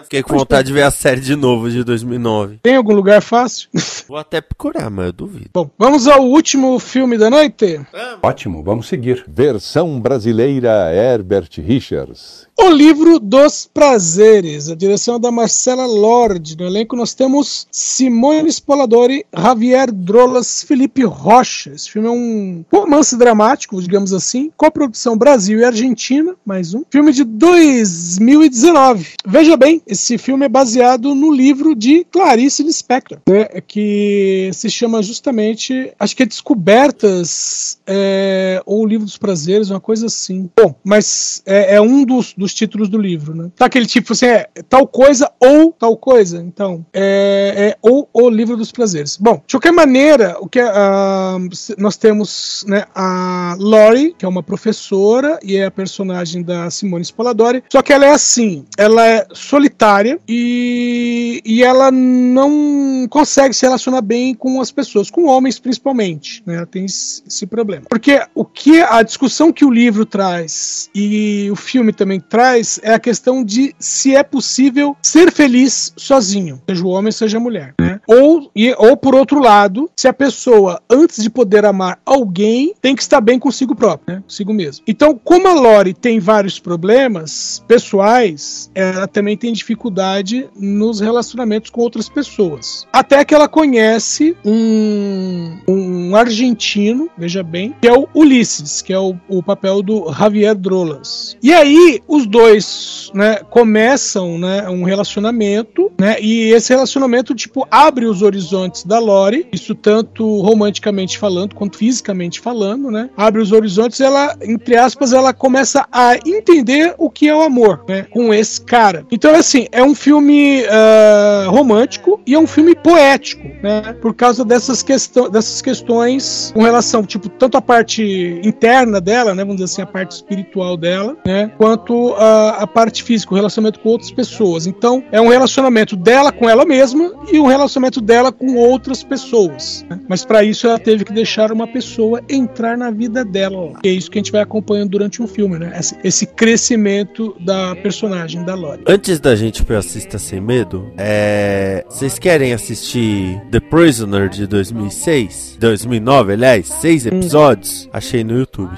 Fiquei com vontade de ver a série de novo de 2009. Tem algum lugar fácil? Vou até procurar, mas eu duvido. Bom, vamos ao último filme da noite. Ótimo, vamos seguir. Versão brasileira Herbert Richards. O livro dos prazeres. A direção é da Marcela Lorde. No elenco nós temos Simone Spoladori, Javier Drolas, Felipe Rocha. Esse filme é um romance dramático, digamos assim, coprodução Brasil e Argentina, mais um. Filme de 2019. Veja bem, esse filme é baseado no livro de Clarice Clarice Lispector, né, que se chama justamente, acho que é Descobertas é, ou o Livro dos Prazeres, uma coisa assim. Bom, mas é, é um dos, dos títulos do livro, né? Tá aquele tipo assim, é tal coisa ou tal coisa. Então, é, é ou o Livro dos Prazeres. Bom, de qualquer maneira, o que ah, nós temos né, a Lori, que é uma professora e é a personagem da Simone Spoladori, só que ela é assim, ela é solitária e, e ela não consegue se relacionar bem com as pessoas, com homens principalmente, né? Ela tem esse problema. Porque o que a discussão que o livro traz e o filme também traz é a questão de se é possível ser feliz sozinho, seja o homem, seja a mulher, né? Ou, e, ou por outro lado, se a pessoa, antes de poder amar alguém, tem que estar bem consigo próprio, né? Consigo mesmo. Então, como a Lori tem vários problemas pessoais, ela também tem dificuldade nos relacionamentos com outras pessoas. Até que ela conhece um, um argentino, veja bem, que é o Ulisses, que é o, o papel do Javier Drolas. E aí, os dois, né, começam, né, um relacionamento, né, e esse relacionamento, tipo, abre os horizontes da Lori, isso tanto romanticamente falando, quanto fisicamente falando, né, abre os horizontes, ela, entre aspas, ela começa a entender o que é o amor, né, com esse cara. Então, assim, é um filme ah, romântico e é um filme poético, né, por causa dessas, questão, dessas questões com relação, tipo, tanto a parte interna dela, né, vamos dizer assim, a parte espiritual dela, né, quanto a, a parte física, o relacionamento com outras pessoas. Então, é um relacionamento dela com ela mesma e um relacionamento dela com outras pessoas. né. Mas para isso ela teve que deixar uma pessoa entrar na vida dela. E é isso que a gente vai acompanhando durante um filme, né? Esse, esse crescimento da personagem da Lori. Antes da gente pro Assista Sem Medo, é... vocês querem assistir The Prisoner de 2006? 2009, aliás, seis episódios? Achei no YouTube.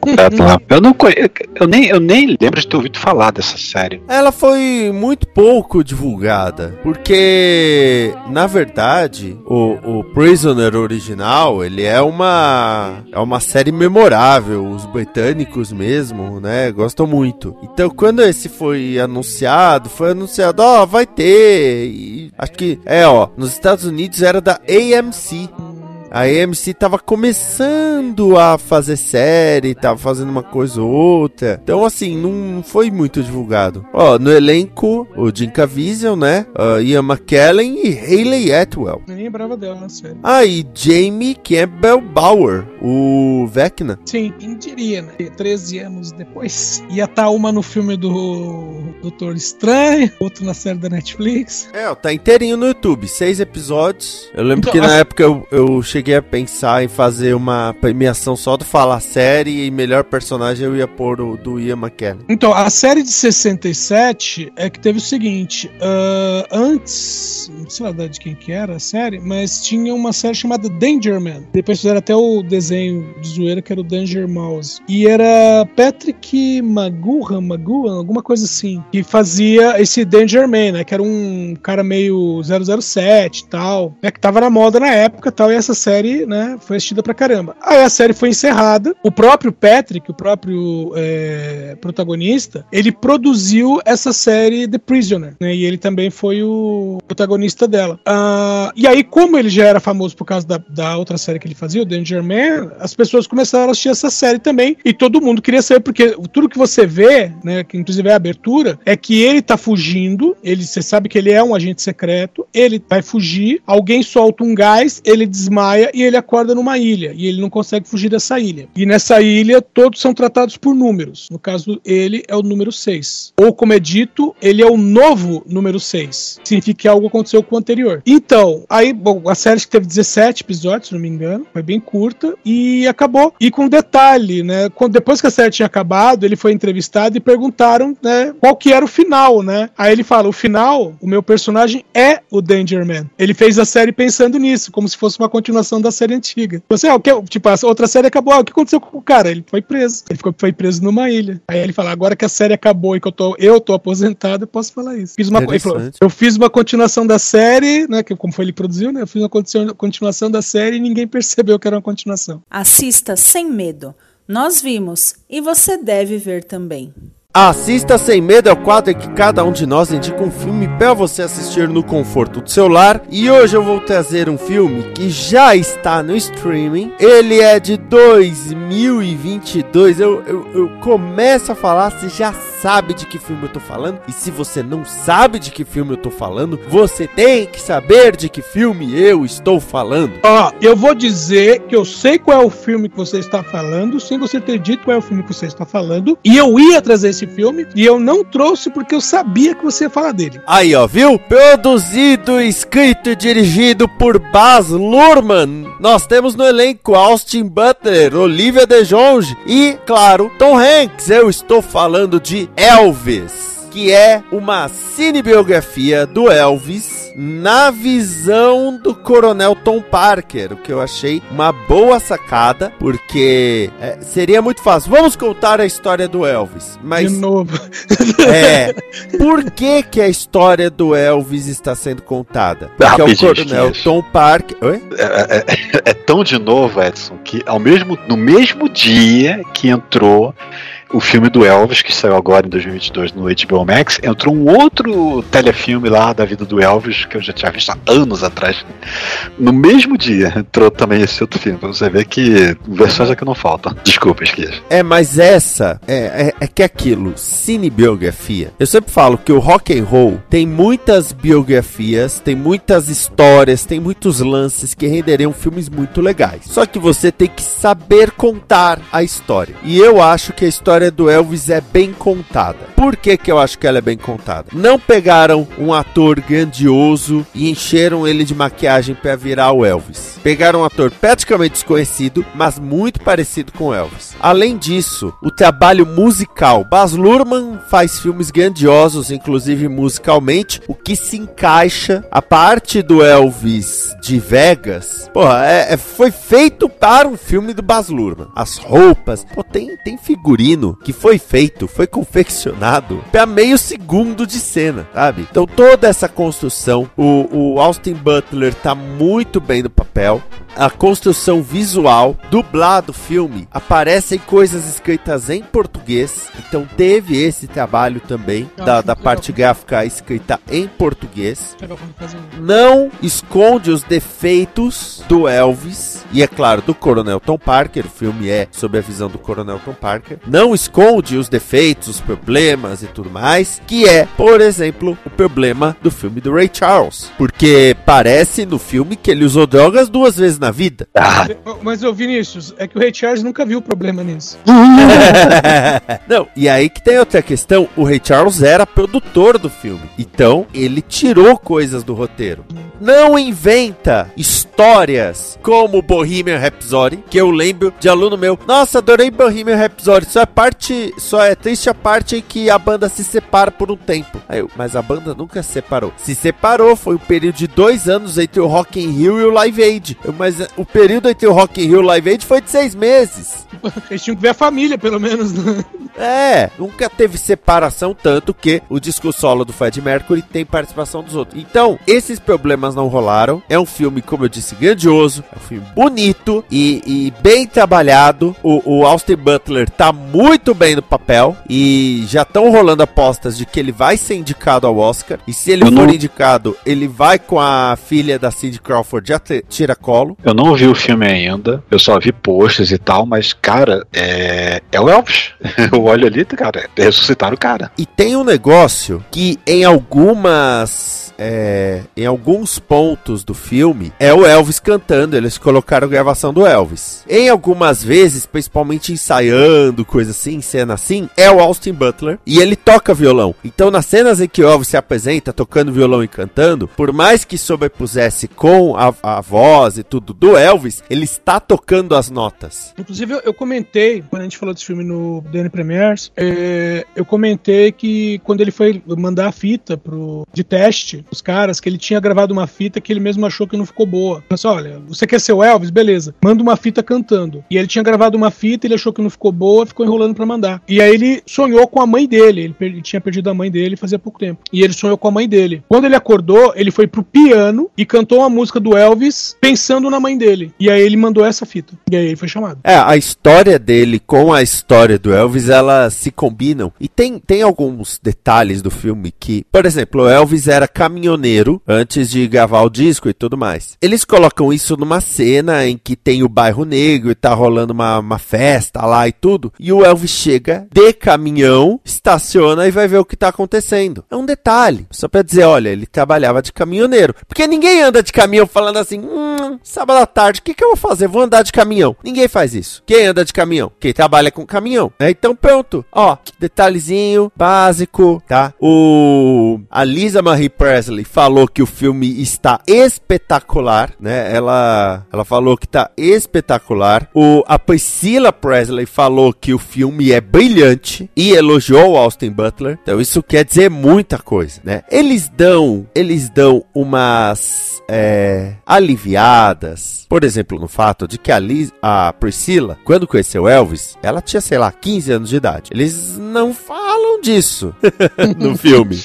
Completo lá. Eu não conhe... eu nem eu nem lembro de ter ouvido falar dessa série. Ela foi muito pouco divulgada, porque na verdade o, o Prisoner original ele é uma é uma série memorável, os britânicos mesmo, né, gostam muito. Então quando esse foi anunciado, foi anunciado, ó, vai ter, e acho que é, ó, nos Estados Unidos era da AMC. A AMC tava começando a fazer série, tava fazendo uma coisa ou outra. Então, assim, não foi muito divulgado. Ó, no elenco, o Jim Caviezel, né? Uh, Ian McKellen e Hayley Atwell. Nem lembrava dela na série. Ah, e Jamie Campbell Bower, o Vecna. Sim, quem diria, né? 13 anos depois. Ia estar uma no filme do Doutor Estranho, outro na série da Netflix. É, ó, tá inteirinho no YouTube, seis episódios. Eu lembro Então, que na as- época eu, eu cheguei a pensar em fazer uma premiação só do Falar Série e melhor personagem eu ia pôr o do Ian McKellen. Então, a série de 67 é que teve o seguinte: ah, antes, não sei lá de quem que era a série, mas tinha uma série chamada Danger Man. Depois fizeram até o desenho de zoeira que era o Danger Mouse. E era Patrick Maguhan, Maguhan, alguma coisa assim, que fazia esse Danger Man, né? Que era um cara meio 007 e tal, né? Que tava na moda na época e tal. E essa série, né? Foi assistida pra caramba. Aí a série foi encerrada. O próprio Patrick, o próprio é, protagonista, ele produziu essa série The Prisoner, né? E ele também foi o protagonista dela. Ah, e aí, como ele já era famoso por causa da, da outra série que ele fazia, o Danger Man, as pessoas começaram a assistir essa série também. E todo mundo queria saber, porque tudo que você vê, né? Que inclusive é a abertura, é que ele tá fugindo. Ele, você sabe que ele é um agente secreto. Ele vai fugir. Alguém solta um gás, ele desmaia e ele acorda numa ilha. E ele não consegue fugir dessa ilha. E nessa ilha, todos são tratados por números. No caso, ele é o número 6. Ou, como é dito, ele é o novo número 6. Significa que algo aconteceu com o anterior. Então, aí, bom, a série teve 17 episódios, se não me engano. Foi bem curta. E acabou. E com detalhe, né? Quando, depois que a série tinha acabado, ele foi entrevistado e perguntaram, né? Qual que era o final, né? Aí ele fala: o final, o meu personagem é o Danger Man. Ele fez a série pensando nisso, como se fosse uma continuação da série antiga. Você, ah, o que, tipo, a outra série acabou. Ah, o que aconteceu com o cara? Ele foi preso. Ele ficou, foi preso numa ilha. Aí ele fala: agora que a série acabou e que eu tô, eu tô aposentado, eu posso falar isso. Fiz uma, ele falou, eu fiz uma continuação da série, né? Que, como foi ele que produziu, né? Eu fiz uma continu- continuação da série e ninguém percebeu que era uma continuação. Assista sem medo. Nós vimos e você deve ver também. Assista Sem Medo é o quadro em que cada um de nós indica um filme para você assistir no conforto do seu lar. E hoje eu vou trazer um filme que já está no streaming. Ele é de 2022. Eu, eu, eu começo a falar, você já sabe de que filme eu tô falando. E se você não sabe de que filme eu tô falando, você tem que saber de que filme eu estou falando. Ó, eu vou dizer que eu sei qual é o filme que você está falando, sem você ter dito qual é o filme que você está falando. E eu ia trazer esse filme, e eu não trouxe porque eu sabia que você ia falar dele. Aí, ó, viu? Produzido, escrito e dirigido por Baz Luhrmann. Nós temos no elenco Austin Butler, Olivia DeJonge e, claro, Tom Hanks. Eu estou falando de Elvis, que é uma cinebiografia do Elvis na visão do Coronel Tom Parker, o que eu achei uma boa sacada, porque é, seria muito fácil. Vamos contar a história do Elvis, mas De novo. é. Por que, que a história do Elvis está sendo contada? Porque é o Coronel. Tom Parker. Oi? É, é- é tão de novo, Edson, que ao mesmo, no mesmo dia que entrou o filme do Elvis, que saiu agora em 2022 no HBO Max, entrou um outro telefilme lá da vida do Elvis, que eu já tinha visto há anos atrás. No mesmo dia entrou também esse outro filme, você ver que versões aqui não faltam. Desculpa, esqueci. É, mas essa é, é, é que é aquilo, cinebiografia. Eu sempre falo que o rock and roll tem muitas biografias, tem muitas histórias, tem muitos lances que renderiam filmes muito legais. Só que você tem que saber contar a história. E eu acho que a história do Elvis é bem contada. Por que, que eu acho que ela é bem contada? Não pegaram um ator grandioso e encheram ele de maquiagem para virar o Elvis. Pegaram um ator praticamente desconhecido, mas muito parecido com Elvis. Além disso, o trabalho musical. Baz Luhrmann faz filmes grandiosos, inclusive musicalmente, o que se encaixa a parte do Elvis de Vegas. Porra, é, é- foi feito para um filme do Baz Luhrmann. As roupas, pô, tem, tem figurino que foi feito, foi confeccionado para meio segundo de cena, sabe? Então toda essa construção, o, o Austin Butler tá muito bem no papel. A construção visual, dublado filme, aparecem coisas escritas em português. Então teve esse trabalho também da, da parte gráfica escrita em português não esconde os defeitos do Elvis e é claro do Coronel Tom Parker. O filme é sobre a visão do Coronel Tom Parker. Não esconde os defeitos, os problemas e tudo mais, que é, por exemplo, o problema do filme do Ray Charles, porque parece no filme que ele usou drogas duas vezes na vida. Ah, Mas, ô Vinícius, é que o Ray Charles nunca viu problema nisso. Não, e aí que tem outra questão, o Ray Charles era produtor do filme, então ele tirou coisas do roteiro. Não inventa histórias como Bohemian Rhapsody, que eu lembro de aluno meu, nossa, adorei Bohemian Rhapsody, só é parte, só é triste a parte em que a banda se separa por um tempo. Aí eu, mas a banda nunca se separou. Se separou, foi um período de dois anos entre o Rock in Rio e o Live Aid. Eu, mas eh, o período entre o Rock in Rio e o Live Aid foi de seis meses. Eles tinham que ver a família, pelo menos. né? É, nunca teve separação, tanto que o disco solo do Fred Mercury tem participação dos outros. Então, esses problemas não rolaram. É um filme, como eu disse, grandioso. É um filme bonito e, e bem trabalhado. O, o Austin Butler tá muito bem no papel. E já estão rolando apostas de que ele vai ser indicado ao Oscar. E se ele Eu for não- indicado, ele vai com a filha da Cindy Crawford a tira colo. Eu não vi o filme ainda, eu só vi posters e tal, mas, cara, é, é o Elvis. Eu olho ali, cara, ressuscitaram o cara. E tem um negócio que em algumas. é, em alguns pontos do filme é o Elvis cantando, eles colocaram gravação do Elvis. Em algumas vezes, principalmente ensaiando, coisa assim, cena assim, é o Austin Butler e ele toca violão. Então, nas cenas em que o Elvis se apresenta tocando violão e cantando, por mais que sobrepusesse com a, a voz e tudo do Elvis, ele está tocando as notas. Inclusive, eu, eu comentei, quando a gente falou desse filme no DN Premiers, é, eu comentei que quando ele foi mandar a fita pro, de teste, os caras, que ele tinha gravado uma fita que ele mesmo achou que não ficou boa. Mas olha, você quer ser o Elvis? Beleza. Manda uma fita cantando. E ele tinha gravado uma fita, ele achou que não ficou boa, ficou enrolando pra mandar. E aí ele sonhou com a mãe dele. Ele, ele tinha perdido a mãe dele fazia pouco tempo. E ele sonhou com a mãe dele. Quando ele acordou, ele foi pro piano e cantou uma música do Elvis pensando na mãe dele. E aí ele mandou essa fita. E aí ele foi chamado. É, a história dele com a história do Elvis, elas se combinam. E tem, tem alguns detalhes do filme que, por exemplo, o Elvis era caminhoneiro antes de gravar o disco e tudo mais. Eles colocam isso numa cena em que tem o bairro negro e tá rolando uma, uma festa lá e tudo. E o Elvis chega de caminhão, estaciona e vai ver o que tá acontecendo. É um detalhe. Só pra dizer, olha, ele trabalhava de caminhoneiro. Porque ninguém anda de caminhão falando assim, hum, sábado à tarde, o que, que eu vou fazer? Vou andar de caminhão. Ninguém faz isso. Quem anda de caminhão? Quem trabalha com caminhão. né? Então pronto. Ó, detalhezinho básico, tá? O a Lisa Marie Presley falou que o filme está espetacular, né? Ela ela falou que tá espetacular. O a Priscilla Presley falou que o filme é brilhante e elogiou Austin Butler. Então isso quer dizer muita coisa, né? Eles dão eles dão umas é, aliviadas, por exemplo, no fato de que a, Liz, a quando conheceu Elvis, ela tinha, sei lá, 15 anos de idade. Eles não falam disso no filme.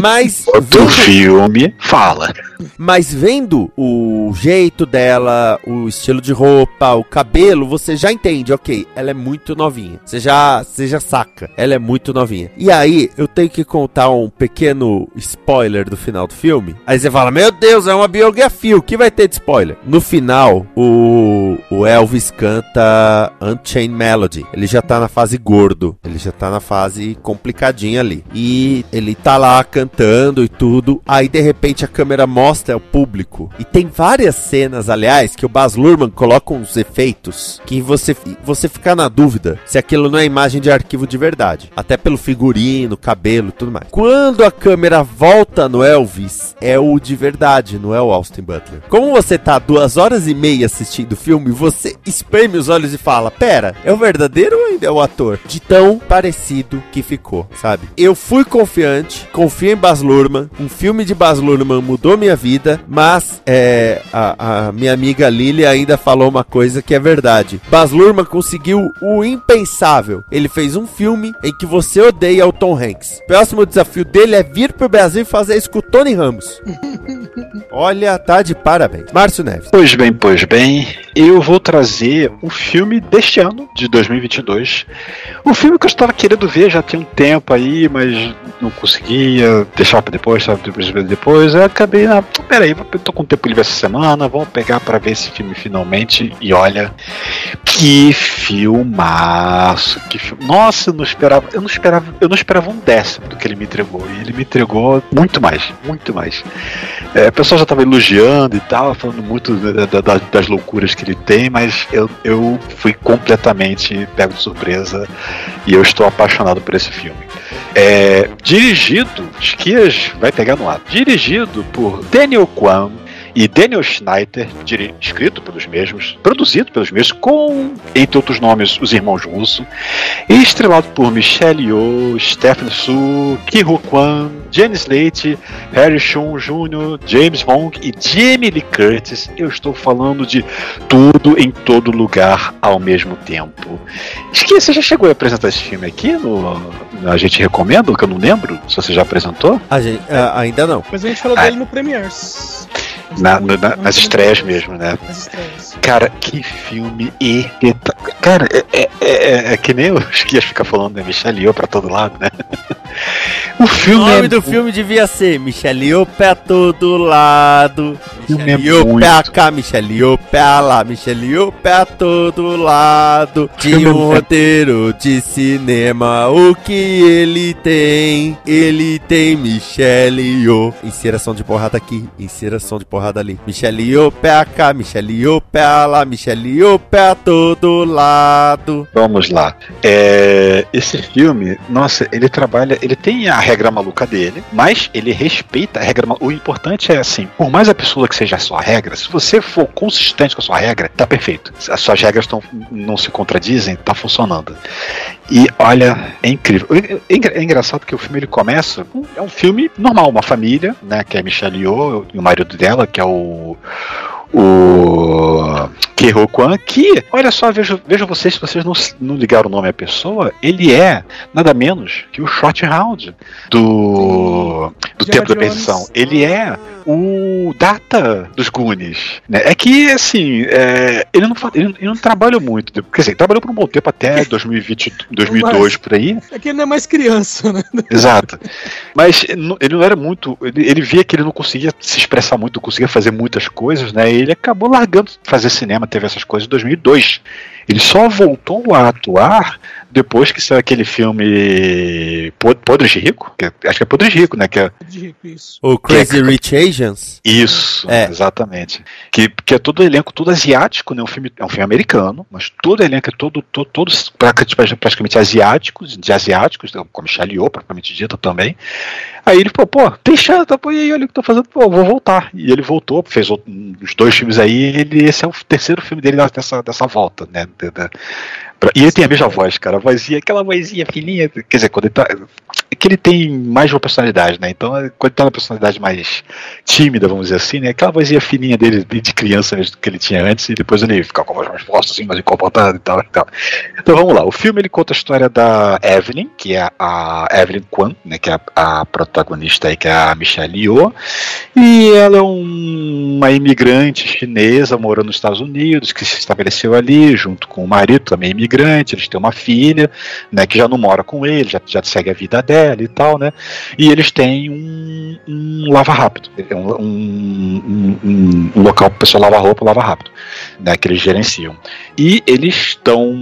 Mas Outro vendo, filme fala. mas vendo o jeito dela, o estilo de roupa, o cabelo, você já entende, ok, ela é muito novinha. Você já, você já saca, ela é muito novinha. E aí, eu tenho que contar um pequeno spoiler do final do filme. Aí você fala, meu Deus, é uma biografia, o que vai ter de spoiler? No final, o, o Elvis canta Unchained Melody. Ele já tá na fase gordo, ele já tá na fase complicadinha ali. E ele tá lá cantando e tudo. Aí de repente a câmera mostra ao público. E tem várias cenas, aliás, que o Baz Luhrmann coloca uns efeitos que você, você fica na dúvida se aquilo não é imagem de arquivo de verdade. Até pelo figurino, cabelo e tudo mais. Quando a câmera volta no Elvis, é o de verdade, não é o Austin Butler. Como você tá duas horas e meia assistindo o filme, você espreme os olhos e fala: Pera, é o verdadeiro ou ainda é o ator? De tão parecido que ficou, sabe? Eu fui confiante, confio em Baz Luhrmann. Um filme de Baz Luhrmann mudou minha vida, mas é, a, a minha amiga Lily ainda falou uma coisa que é verdade. Baz Luhrmann conseguiu o impensável. Ele fez um filme em que você odeia o Tom Hanks. O próximo desafio dele é vir pro Brasil e fazer isso com o Tony Ramos. Olha, tá de parabéns. Márcio Neves. Pois bem, pois bem, eu vou trazer um filme deste ano, de 2022. Um filme que eu estava querendo ver já tem um tempo aí, mas não conseguia, deixar pra depois, sabe, depois, depois. Acabei, ah, peraí, eu tô com tempo livre essa semana, vamos pegar pra ver esse filme finalmente. E olha, que filmaço, que filme. Nossa, eu não esperava, eu não esperava, eu não esperava um décimo do que ele me entregou. E ele me entregou muito mais, muito mais. É, pessoal já estava elogiando e tal, falando muito da- da- da- das loucuras que ele tem, mas eu, eu fui completamente pego de surpresa e eu estou apaixonado por esse filme. É, dirigido, Esquias vai pegar no ar, dirigido por Daniel Kwan e Daniel Schneider, escrito pelos mesmos, produzido pelos mesmos, com, entre outros nomes, os irmãos Russo, e estrelado por Michelle Yeoh, Stephen Su, Ki-Ho Kwan, Jenny Slate, Harry Shum Jr., James Hong e Jamie Lee Curtis. Eu estou falando de tudo em todo lugar ao mesmo tempo. Esqueci, você já chegou a apresentar esse filme aqui no, A gente recomenda, que eu não lembro, se você já apresentou? A gente, ainda não. Mas a gente falou Ah. dele no Premiers. Na- na- nas estreias mesmo, né? Nas estreias. Cara, que filme espetacular. Cara, é, é, é- é que nem os que ia ficar falando, né? Michelle Yeoh pra todo lado, né? O O filme nome é do filme devia ser Michelle Yeoh pé a todo lado. filme Michelle é Yeoh pé a muito- cá, Michelle Yeoh pé a lá, Michelle Yeoh pé a todo lado. Tinha filme um é- roteiro de cinema, o que ele tem? Ele tem Michelle Yeoh. Inseração de porrada aqui, inseração de porrada ali. Michelle Yeoh pé cá, Michelle Yeoh pé lá, Michelle Yeoh pé todo lado. Vamos lá. É, esse filme, nossa, ele trabalha, ele tem a regra maluca dele, mas ele respeita a regra maluca. O importante é assim, por mais a pessoa que seja a sua regra, se você for consistente com a sua regra, tá perfeito. As suas regras tão, não se contradizem, tá funcionando. E olha, é incrível. É, engra- é engraçado que o filme ele começa, com- é um filme normal, uma família, né, que é Michelle Yeoh e o marido dela, que é o o Keho Kwan, que, olha só, vejo, vejo vocês, se vocês não, não ligaram o nome à pessoa, ele é nada menos que o Short Round do, do Tempo da. Perdição. Ele é o Data dos Goonies. Né? É que, assim, é, ele, não, ele, ele não trabalha muito. Quer dizer, ele trabalhou por um bom tempo até 2020, 2002 por aí. É que ele não é mais criança, né? Exato. Mas ele não era muito. Ele, ele via que ele não conseguia se expressar muito, não conseguia fazer muitas coisas, né? E ele acabou largando fazer cinema, teve essas coisas em 2002. Ele só voltou a atuar depois que saiu aquele filme Po- Podres de Rico. que- acho que é Podres de Rico, né? Que é, De rico, isso. O Crazy Rich Asians? isso, É. exatamente. Que, que é todo elenco, todo asiático, né? Um filme, é um filme americano, mas todo elenco é todo, todo, todos praticamente, praticamente asiáticos, de asiáticos, né, com a Michelle Yeoh, propriamente dita também. Aí ele falou, pô, tem chance, tá, pô, e aí, olha o que eu tô fazendo, pô, vou voltar. E ele voltou, fez outro- uns dois filmes aí, ele, esse é o terceiro filme dele dessa, dessa volta, né? da- da- pra- e ele tem a mesma voz, cara, a vozinha, aquela vozinha fininha, quer dizer, quando ele tá. É que ele tem mais uma personalidade, né? Então, é, quando ele tá na personalidade mais tímida, vamos dizer assim, né? Aquela vozinha fininha dele, de criança mesmo, que ele tinha antes, e depois ele fica com a voz mais forte, assim, mais incomportado e tal, e tal. Então vamos lá, o filme ele conta a história da Evelyn, que é a Evelyn Kwan, né? Que é a, a protagonista aí, que é a Michelle Yeoh, e ela é um- uma imigrante chinesa morando nos Estados Unidos, que se estabeleceu ali junto com o marido, também imigrante, eles têm uma filha, né, que já não mora com ele, já, já segue a vida dela e tal, né? E eles têm um, um lava rápido, um, um, um- um- um local para o pessoal lavar roupa, lava rápido, né, que eles gerenciam. E eles estão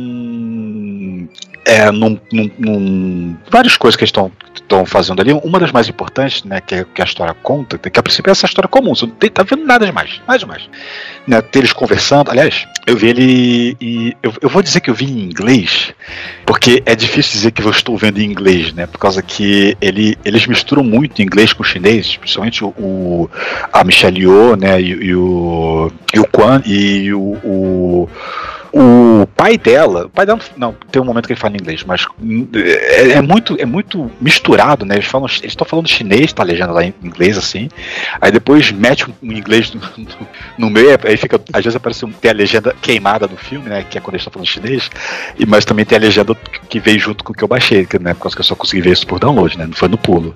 é, num, num- num- várias coisas que estão estão fazendo ali. Uma das mais importantes, né, que, é- que a história conta, que a princípio é essa história comum, você não tem, tá vendo nada demais, nada demais. Né, ter eles conversando, aliás, eu vi ele e eu, eu vou dizer que eu vi em inglês, porque é difícil dizer que eu estou vendo em inglês, né, por causa que ele, eles misturam muito inglês com chinês, principalmente o, o- a Michelle Yeoh, né, e, e o e o Quan e o, o o pai dela, o pai dela não, tem um momento que ele fala em inglês, mas é, é muito é muito misturado, né? Eles falam, eles estão falando chinês, tá legenda lá em inglês assim. Aí depois mete um inglês no, no- no meio, aí fica às vezes aparece um, tem a legenda queimada do filme, né, que é quando eles estão falando chinês, e mas também tem a legenda que- veio junto com o que eu baixei, que, né, por causa que eu só consegui ver isso por download, né? Não foi no pulo.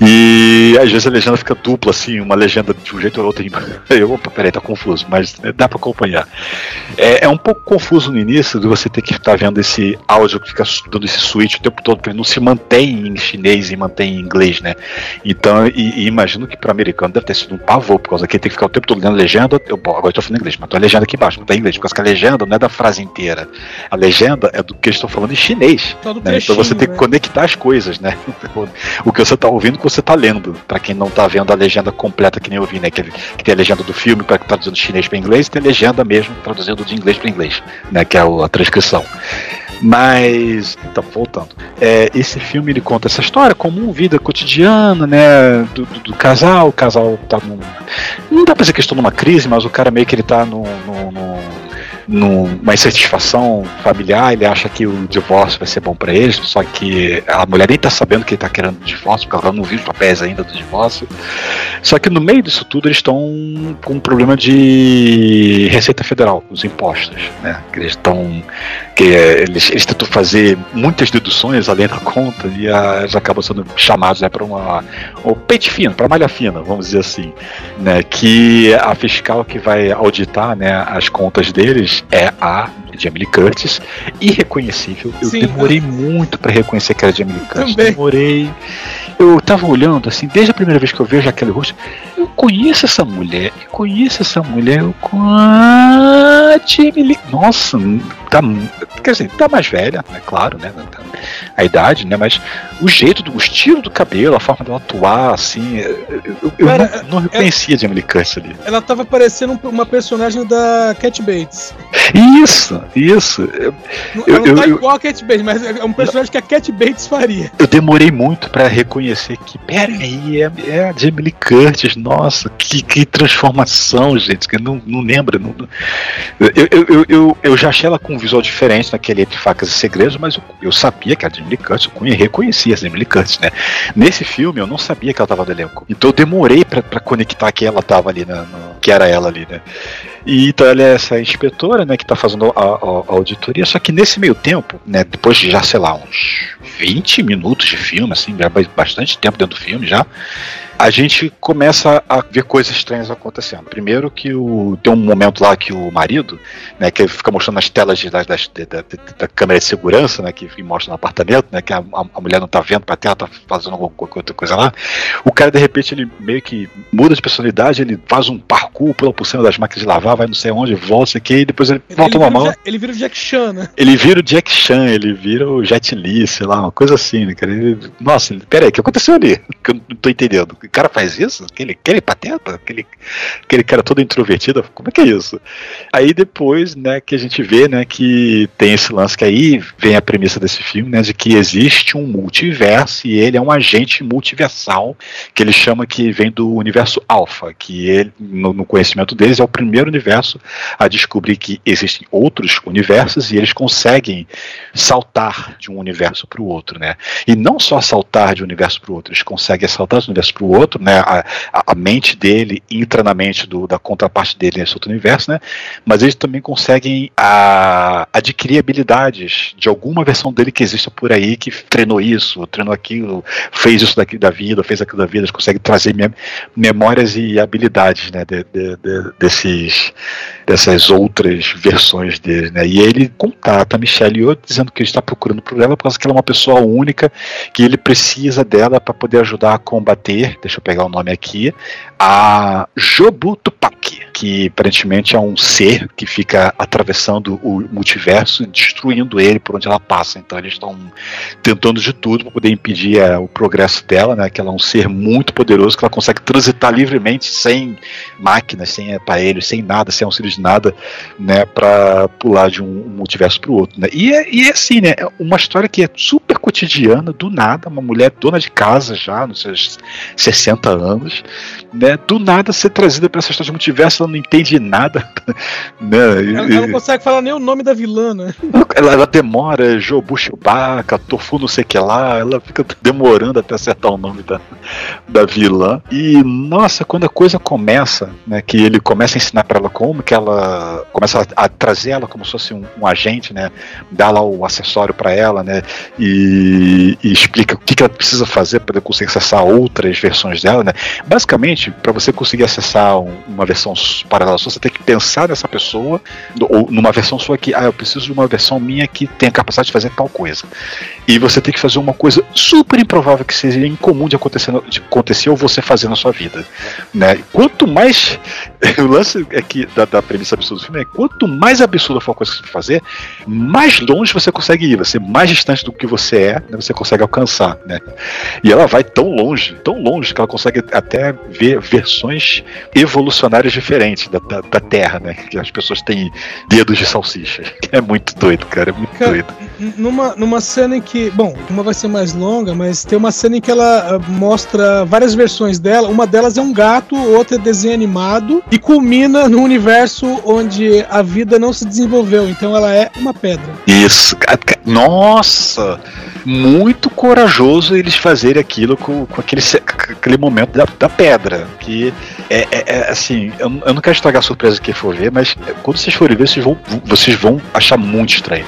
E às vezes a legenda fica dupla assim, uma legenda de um jeito ou outro. Eu, opa, peraí, tá confuso, mas dá pra acompanhar. É, é um pouco confuso no início de você ter que estar vendo esse áudio que fica dando esse switch o tempo todo, porque ele não se mantém em chinês e mantém em inglês, né? Então, e, e imagino que para americano deve ter sido um pavor, por causa que ele tem que ficar o tempo todo lendo legenda. Eu, bom, agora eu tô falando inglês, mas tô a legenda aqui embaixo, não tá em inglês, por causa que a legenda não é da frase inteira. A legenda é do que eles estão falando em chinês. Do né? Então você tem que né? conectar as coisas, né? O que você tá ouvindo o que você tá lendo. Pra quem não tá vendo a legenda completa que nem eu vi, né? Que, que tem a legenda do filme para traduzindo de chinês para inglês, e tem a legenda mesmo traduzindo de inglês para inglês, né? Que é a transcrição. Mas, então, voltando. É, esse filme ele conta essa história comum, vida cotidiana, né? Do, do- do casal. O casal tá num. Não dá pra dizer que estão numa crise, mas o cara meio que ele tá num. num- num- numa insatisfação familiar, ele acha que o divórcio vai ser bom pra eles, só que a mulher nem tá sabendo que ele tá querendo divórcio, porque ela não viu os papéis ainda do divórcio. Só que no meio disso tudo eles estão com um problema de Receita Federal, os impostos, né? Que eles estão que eles, eles tentam fazer muitas deduções além da conta e eles acabam sendo chamados né, para uma o pente fino, para malha fina, vamos dizer assim, né? Que a fiscal que vai auditar né, as contas deles é a Jamie Lee Curtis, irreconhecível. Eu Sim, demorei muito para reconhecer que era Jamie Lee Curtis. Também. Demorei. Eu tava olhando assim, desde a primeira vez que eu vejo aquele rosto, eu conheço essa mulher, eu conheço essa mulher, eu a Jamie. Nossa, tá, quer dizer, tá mais velha, é claro, né? tá- A idade, né? Mas o jeito, do, o estilo do cabelo, a forma dela atuar, assim, eu, eu Cara, não, não reconhecia a Jamie Lee Curtis ali. Ela tava parecendo um- uma personagem da Cat Bates. Isso, isso. Eu, Não- Eu- ela não tá eu- igual a Cat Bates, mas é um personagem que a Cat Bates faria. eu demorei muito pra reconhecer que, pera aí, é, é a Jamie Lee Curtis, nossa, que, que transformação, gente, que não, não lembro. Não, eu, eu, eu, eu, já achei ela com um visual diferente naquele Entre Facas e Segredos, mas eu, eu sabia que a Jamie Lee Curtis, eu conhe- reconhecia a Jamie Lee Curtis, né? Nesse filme eu não sabia que ela tava no elenco, então eu demorei pra conectar que ela tava ali, na, no- que era ela ali, né? E então ela é essa inspetora, né, que tá fazendo a, a- a auditoria, só que nesse meio tempo, né, depois de já, sei lá, uns 20 minutos de filme, assim, já ba- bastante tempo dentro do filme já, a gente começa a ver coisas estranhas acontecendo. Primeiro que o, tem um momento lá que o marido, né, que fica mostrando as telas de, das- das- da, da- câmera de segurança, né, que mostra no apartamento, né, que a, a- mulher não tá vendo pra tela, tá fazendo alguma outra coisa lá. O cara, de repente, ele meio que muda de personalidade, ele faz um parkour, pula por cima das máquinas de lavar, vai não sei onde, volta, sei o que, e depois ele Ele, volta normal. Ele vira o Jack Chan, né? Ele vira o Jack Chan, ele vira o Jet Li, sei lá, uma coisa assim, né, cara? Ele- nossa, peraí, o que aconteceu ali? Que eu não tô entendendo. O cara faz isso? Aquele, aquele pateta? Aquele, aquele cara todo introvertido? Como é que é isso? Aí depois, né, que a gente vê, né, que tem esse lance que aí vem a premissa desse filme, né, de que existe um multiverso e ele é um agente multiversal que ele chama que vem do universo alfa, que ele, no, no conhecimento deles, é o primeiro universo a descobrir que existem outros universos e eles conseguem saltar de um universo para o outro, né? E não só saltar de um universo para o outro, eles conseguem saltar de um universo para o outro, né? A, a- mente dele entra na mente do, da contraparte dele nesse outro universo, né? Mas eles também conseguem a- adquirir habilidades de alguma versão dele que exista por aí, que treinou isso, treinou aquilo, fez isso daqui da vida, fez aquilo da vida, eles conseguem trazer mem- memórias e habilidades, né? de- de- de- desses dessas outras versões dele, né? E ele contata Michelle Yeoh dizendo que ele está procurando por ela por causa que ela é uma pessoa única, que ele precisa dela para poder ajudar a combater, deixa eu pegar o nome aqui, a Jobu Tupac, que aparentemente é um ser que fica atravessando o multiverso destruindo ele por onde ela passa. Então eles estão tentando de tudo para poder impedir é, o progresso dela, né? Que ela é um ser muito poderoso que ela consegue transitar livremente sem máquinas, sem aparelhos, sem nada, sem auxílio de nada, né? Para pular de um multiverso para o outro, né? E é, e é assim, né? É uma história que é super cotidiana, do nada, uma mulher dona de casa já, nos seus 60 anos, né? Do nada ser trazida para essa história de multiverso, não entende nada, né? Ela, ela não consegue falar nem o nome da vilã, né? ela, ela demora, Jobu Chewbacca, Tofu não sei o que lá, ela fica demorando até acertar o nome da, da vilã. E, nossa, quando a coisa começa, né, que ele começa a ensinar pra ela como que ela começa a, a trazer ela como se fosse um, um agente, né, dá lá o acessório pra ela, né, e, e explica o que, que ela precisa fazer para conseguir acessar outras versões dela, né. Basicamente, para você conseguir acessar um- uma versão paralela sua, você tem que pensar nessa pessoa ou numa versão sua que, ah, eu preciso de uma versão minha que tenha capacidade de fazer tal coisa. E você tem que fazer uma coisa super improvável que seria incomum de acontecer, de acontecer ou você fazer na sua vida. Né? Quanto mais. O lance é que, da, da premissa absurda do filme é quanto mais absurda for a coisa que você fazer, mais longe você consegue ir. Você mais distante do que você é, né, você consegue alcançar. Né? E ela vai tão longe, tão longe, que ela consegue até ver versões evolucionárias diferentes da, da, da Terra, né? Que as pessoas têm dedos de salsicha. É muito doido, cara. É muito Cara, doido. Numa, numa cena em que. Bom, uma vai ser mais longa, mas tem uma cena em que ela ah, mostra várias versões dela. Uma delas é um gato, outra é desenho animado, e culmina no universo onde a vida não se desenvolveu. Então ela é uma pedra. Isso. Nossa! Muito corajoso eles fazerem aquilo com, com aquele, com aquele momento da, da pedra. Que é, é- é, assim, eu, eu não quero estragar a surpresa que for ver, mas é, quando vocês forem ver, vocês vão, vocês vão achar muito estranho.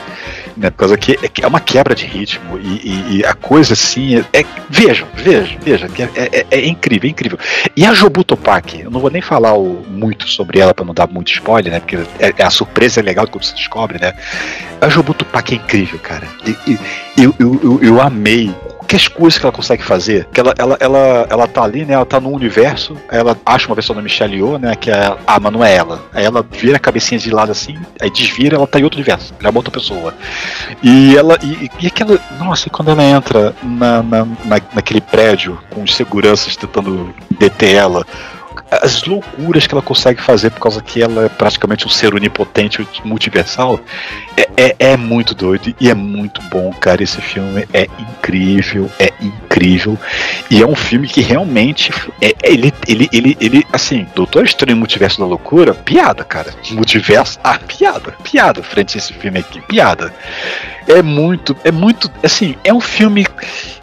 Né, por causa que é, que é uma quebra de ritmo e, e- e a coisa assim é, é- vejam, vejam, vejam que é, é- é incrível, é incrível. E a Jobu Topak, eu não vou nem falar o- muito sobre ela para não dar muito spoiler, né? Porque é, é a surpresa é legal quando você descobre, né? A Jobu Tupac é incrível, cara. E- eu, eu, eu, eu amei que as coisas que ela consegue fazer. Que ela, ela, ela, ela tá ali, né? Ela tá no universo, ela acha uma versão da Michelle Yeoh, né? Que é. Ah, mas não é ela. Aí ela vira a cabecinha de lado assim, aí desvira, ela tá em outro universo. Ela é uma outra pessoa. E ela. E, e aquela. Nossa, e quando ela entra na, na, na- naquele prédio com os seguranças tentando deter ela. As loucuras que ela consegue fazer por causa que ela é praticamente um ser onipotente multiversal é, é, é muito doido e é muito bom, cara. Esse filme é incrível, é incrível. E é um filme que realmente é, ele, ele, ele, ele, assim, Doutor Estranho Multiverso da Loucura, piada, cara. Multiverso, ah, piada, piada frente a esse filme aqui, piada. É muito, é muito, assim, é um filme.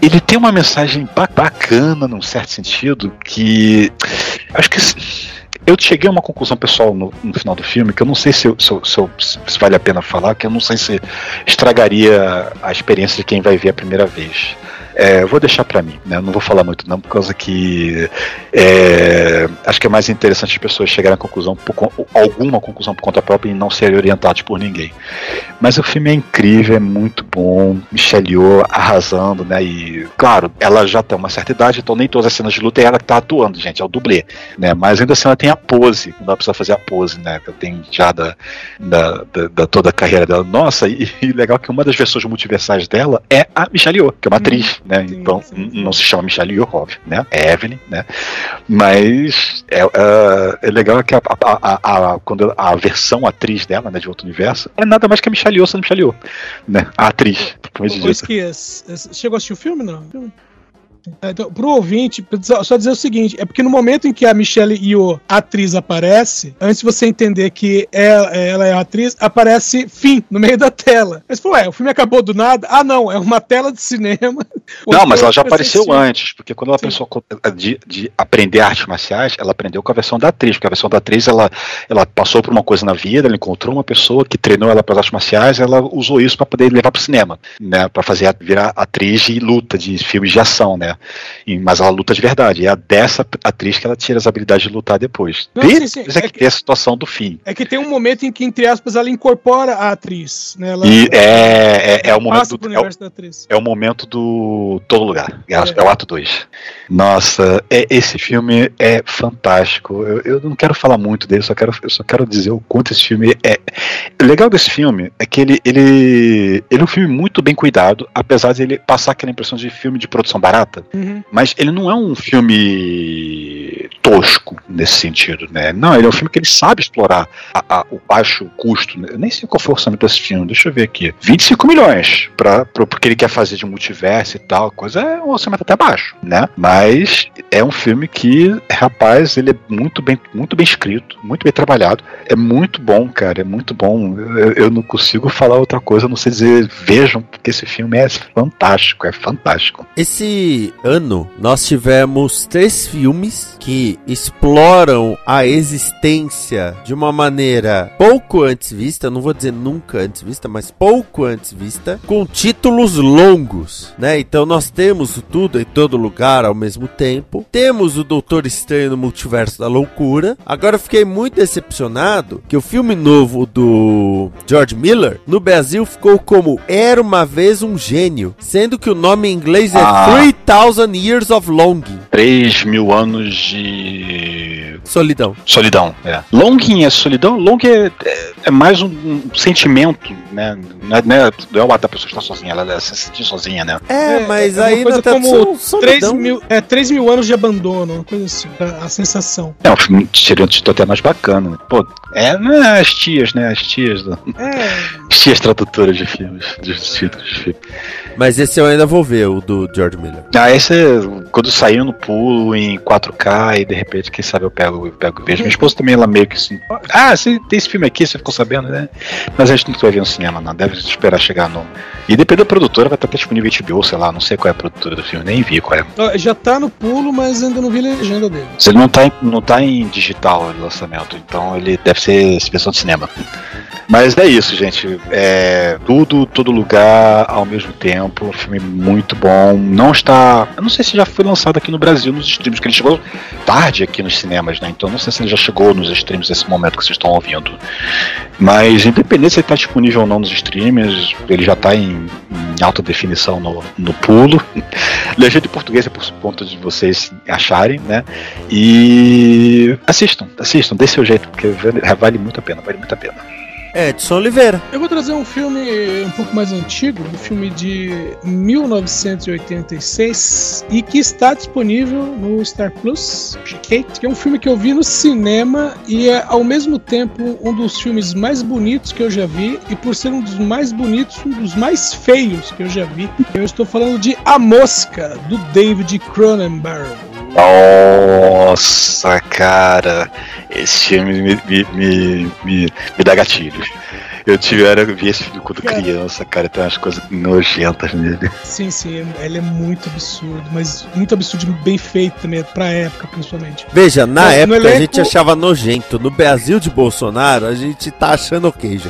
Ele tem uma mensagem ba- bacana, num certo sentido, que acho que eu cheguei a uma conclusão pessoal no, no final do filme que eu não sei se, se se se vale a pena falar, que eu não sei se estragaria a experiência de quem vai ver a primeira vez. É, vou deixar pra mim, né? Não vou falar muito não, por causa que é, acho que é mais interessante as pessoas chegarem à conclusão, por alguma conclusão por conta própria e não serem orientados por ninguém. Mas o filme é incrível, é muito bom. Michelle Yeoh arrasando, né? E, claro, ela já tem uma certa idade, então nem todas as cenas de luta é ela que tá atuando, gente, é o dublê, né? Mas ainda assim ela tem a pose, não precisar fazer a pose, né? Que eu tenho já da, da, da- da toda a carreira dela. Nossa, e, e legal que uma das versões multiversais dela é a Michelle Yeoh, que é uma atriz, né? sim, Então sim, não se chama Michelle óbvio, né? É Evelyn, né? Mas é, é, é legal que a, a- a- a- quando a versão atriz dela, né, de outro universo, é nada mais que a Michelle Yeoh sendo Michelle Yeoh, né? A atriz, como é, chegou a assistir o filme, não? É, Então, pro ouvinte, só só dizer o seguinte: é porque no momento em que a Michelle Yeoh, a atriz, aparece, antes de você entender que ela, ela é a atriz, aparece fim no meio da tela. Aí você falou, ué, o filme acabou do nada? Ah, não, é uma tela de cinema. Não, mas ela já apareceu antes, porque quando ela Sim. pensou co- de, de aprender artes marciais, ela aprendeu com a versão da atriz, porque a versão da atriz ela, ela passou por uma coisa na vida, ela encontrou uma pessoa que treinou ela para as artes marciais, ela usou isso para poder levar para o cinema, né, para fazer virar atriz de luta, de filmes de ação, né. E- mas ela luta de verdade. É a dessa atriz que ela tira as habilidades de lutar depois. Não, Desde sim, sim, é que que- tem a situação do fim. É que tem um momento em que, entre aspas, ela incorpora a atriz. Né? Ela, E é, é, é o momento do, é o-. É o momento do todo lugar. É, É. é o ato 2. Nossa, é- esse filme é fantástico. Eu, eu não quero falar muito dele, só quero, eu só quero dizer o quanto esse filme é. O legal desse filme é que ele, ele, ele é um filme muito bem cuidado, apesar de ele passar aquela impressão de filme de produção barata. Uhum. Mas ele não é um filme tosco nesse sentido, né? Não, ele é um filme que ele sabe explorar a- a- o baixo custo. né? Eu nem sei qual foi o orçamento desse filme, deixa eu ver aqui. 25 milhões para porque ele quer fazer de multiverso e tal, coisa é um orçamento até baixo, né? Mas é um filme que, rapaz, ele é muito bem, muito bem escrito, muito bem trabalhado. É muito bom, cara, é muito bom. Eu, eu não consigo falar outra coisa, não sei dizer, vejam, porque esse filme é fantástico, é fantástico. Esse ano nós tivemos três filmes que exploram a existência de uma maneira pouco antes vista, não vou dizer nunca antes vista, mas pouco antes vista, com títulos longos, né? Então nós temos o tudo em todo lugar ao mesmo tempo, temos o Doutor Estranho no Multiverso da Loucura. Agora eu fiquei muito decepcionado que o filme novo do George Miller no Brasil ficou como Era uma vez um gênio, sendo que o nome em inglês é Ah. 3000 Years of Longing. 3 mil anos de Solidão. solidão. É. Longing é solidão? Longing é, é, é mais um, um sentimento, né? Não é, não é, não é o ato da pessoa estar sozinha, ela, ela se sentir sozinha, né? É, mas é uma aí coisa tradução, como solidão. 3 mil, é, 3 mil anos de abandono, uma coisa assim, a, a sensação. É um filme seria um título até mais bacana. Né? Pô, é né, as tias, né? As tias, do- É, as tias tradutoras de filmes, de títulos de filme. Mas esse eu ainda vou ver, o do George Miller. Ah, esse é quando saiu no pulo em 4K e de repente, quem sabe eu pego, eu pego e vejo. Minha esposa também, ela meio que assim. Ah, você tem esse filme aqui, você ficou sabendo, né? Mas a gente não vai ver no cinema, não. Deve esperar chegar no. E depende da produtora, vai estar até disponível HBO, sei lá, não sei qual é a produtora do filme, nem vi qual é. já tá no pulo, mas ainda não vi legenda dele. Ele não tá em, não tá em digital de lançamento, então ele deve ser versão de cinema. Mas é isso, gente. É tudo, todo lugar ao mesmo tempo. Um filme muito bom. Não está. Eu não sei se já foi lançado aqui no Brasil nos streams, que ele chegou tarde aqui nos cinemas, né? Então não sei se ele já chegou nos streams nesse momento que vocês estão ouvindo. Mas independente se ele está disponível ou não nos streams, ele já está em, em alta definição no, no pulo. Legenda em português é por conta de vocês acharem, né? E assistam, assistam, dê seu jeito, porque vale muito a pena, vale muito a pena. Edson Oliveira. Eu vou trazer um filme um pouco mais antigo, um filme de 1986 e que está disponível no Star Plus, Kate, que é um filme que eu vi no cinema e é ao mesmo tempo um dos filmes mais bonitos que eu já vi e por ser um dos mais bonitos, um dos mais feios que eu já vi. Eu estou falando de A Mosca, do David Cronenberg. Nossa, cara, esse filme me, me, me, me, me dá gatilhos. Eu tive, eu vi esse filme quando Cara. criança, cara, tem umas coisas nojentas nele. Sim, sim, ele é muito absurdo, mas muito absurdo, bem feito também, pra época principalmente. Veja, na no época a elenco- gente achava nojento. No Brasil de Bolsonaro, a gente tá achando ok já.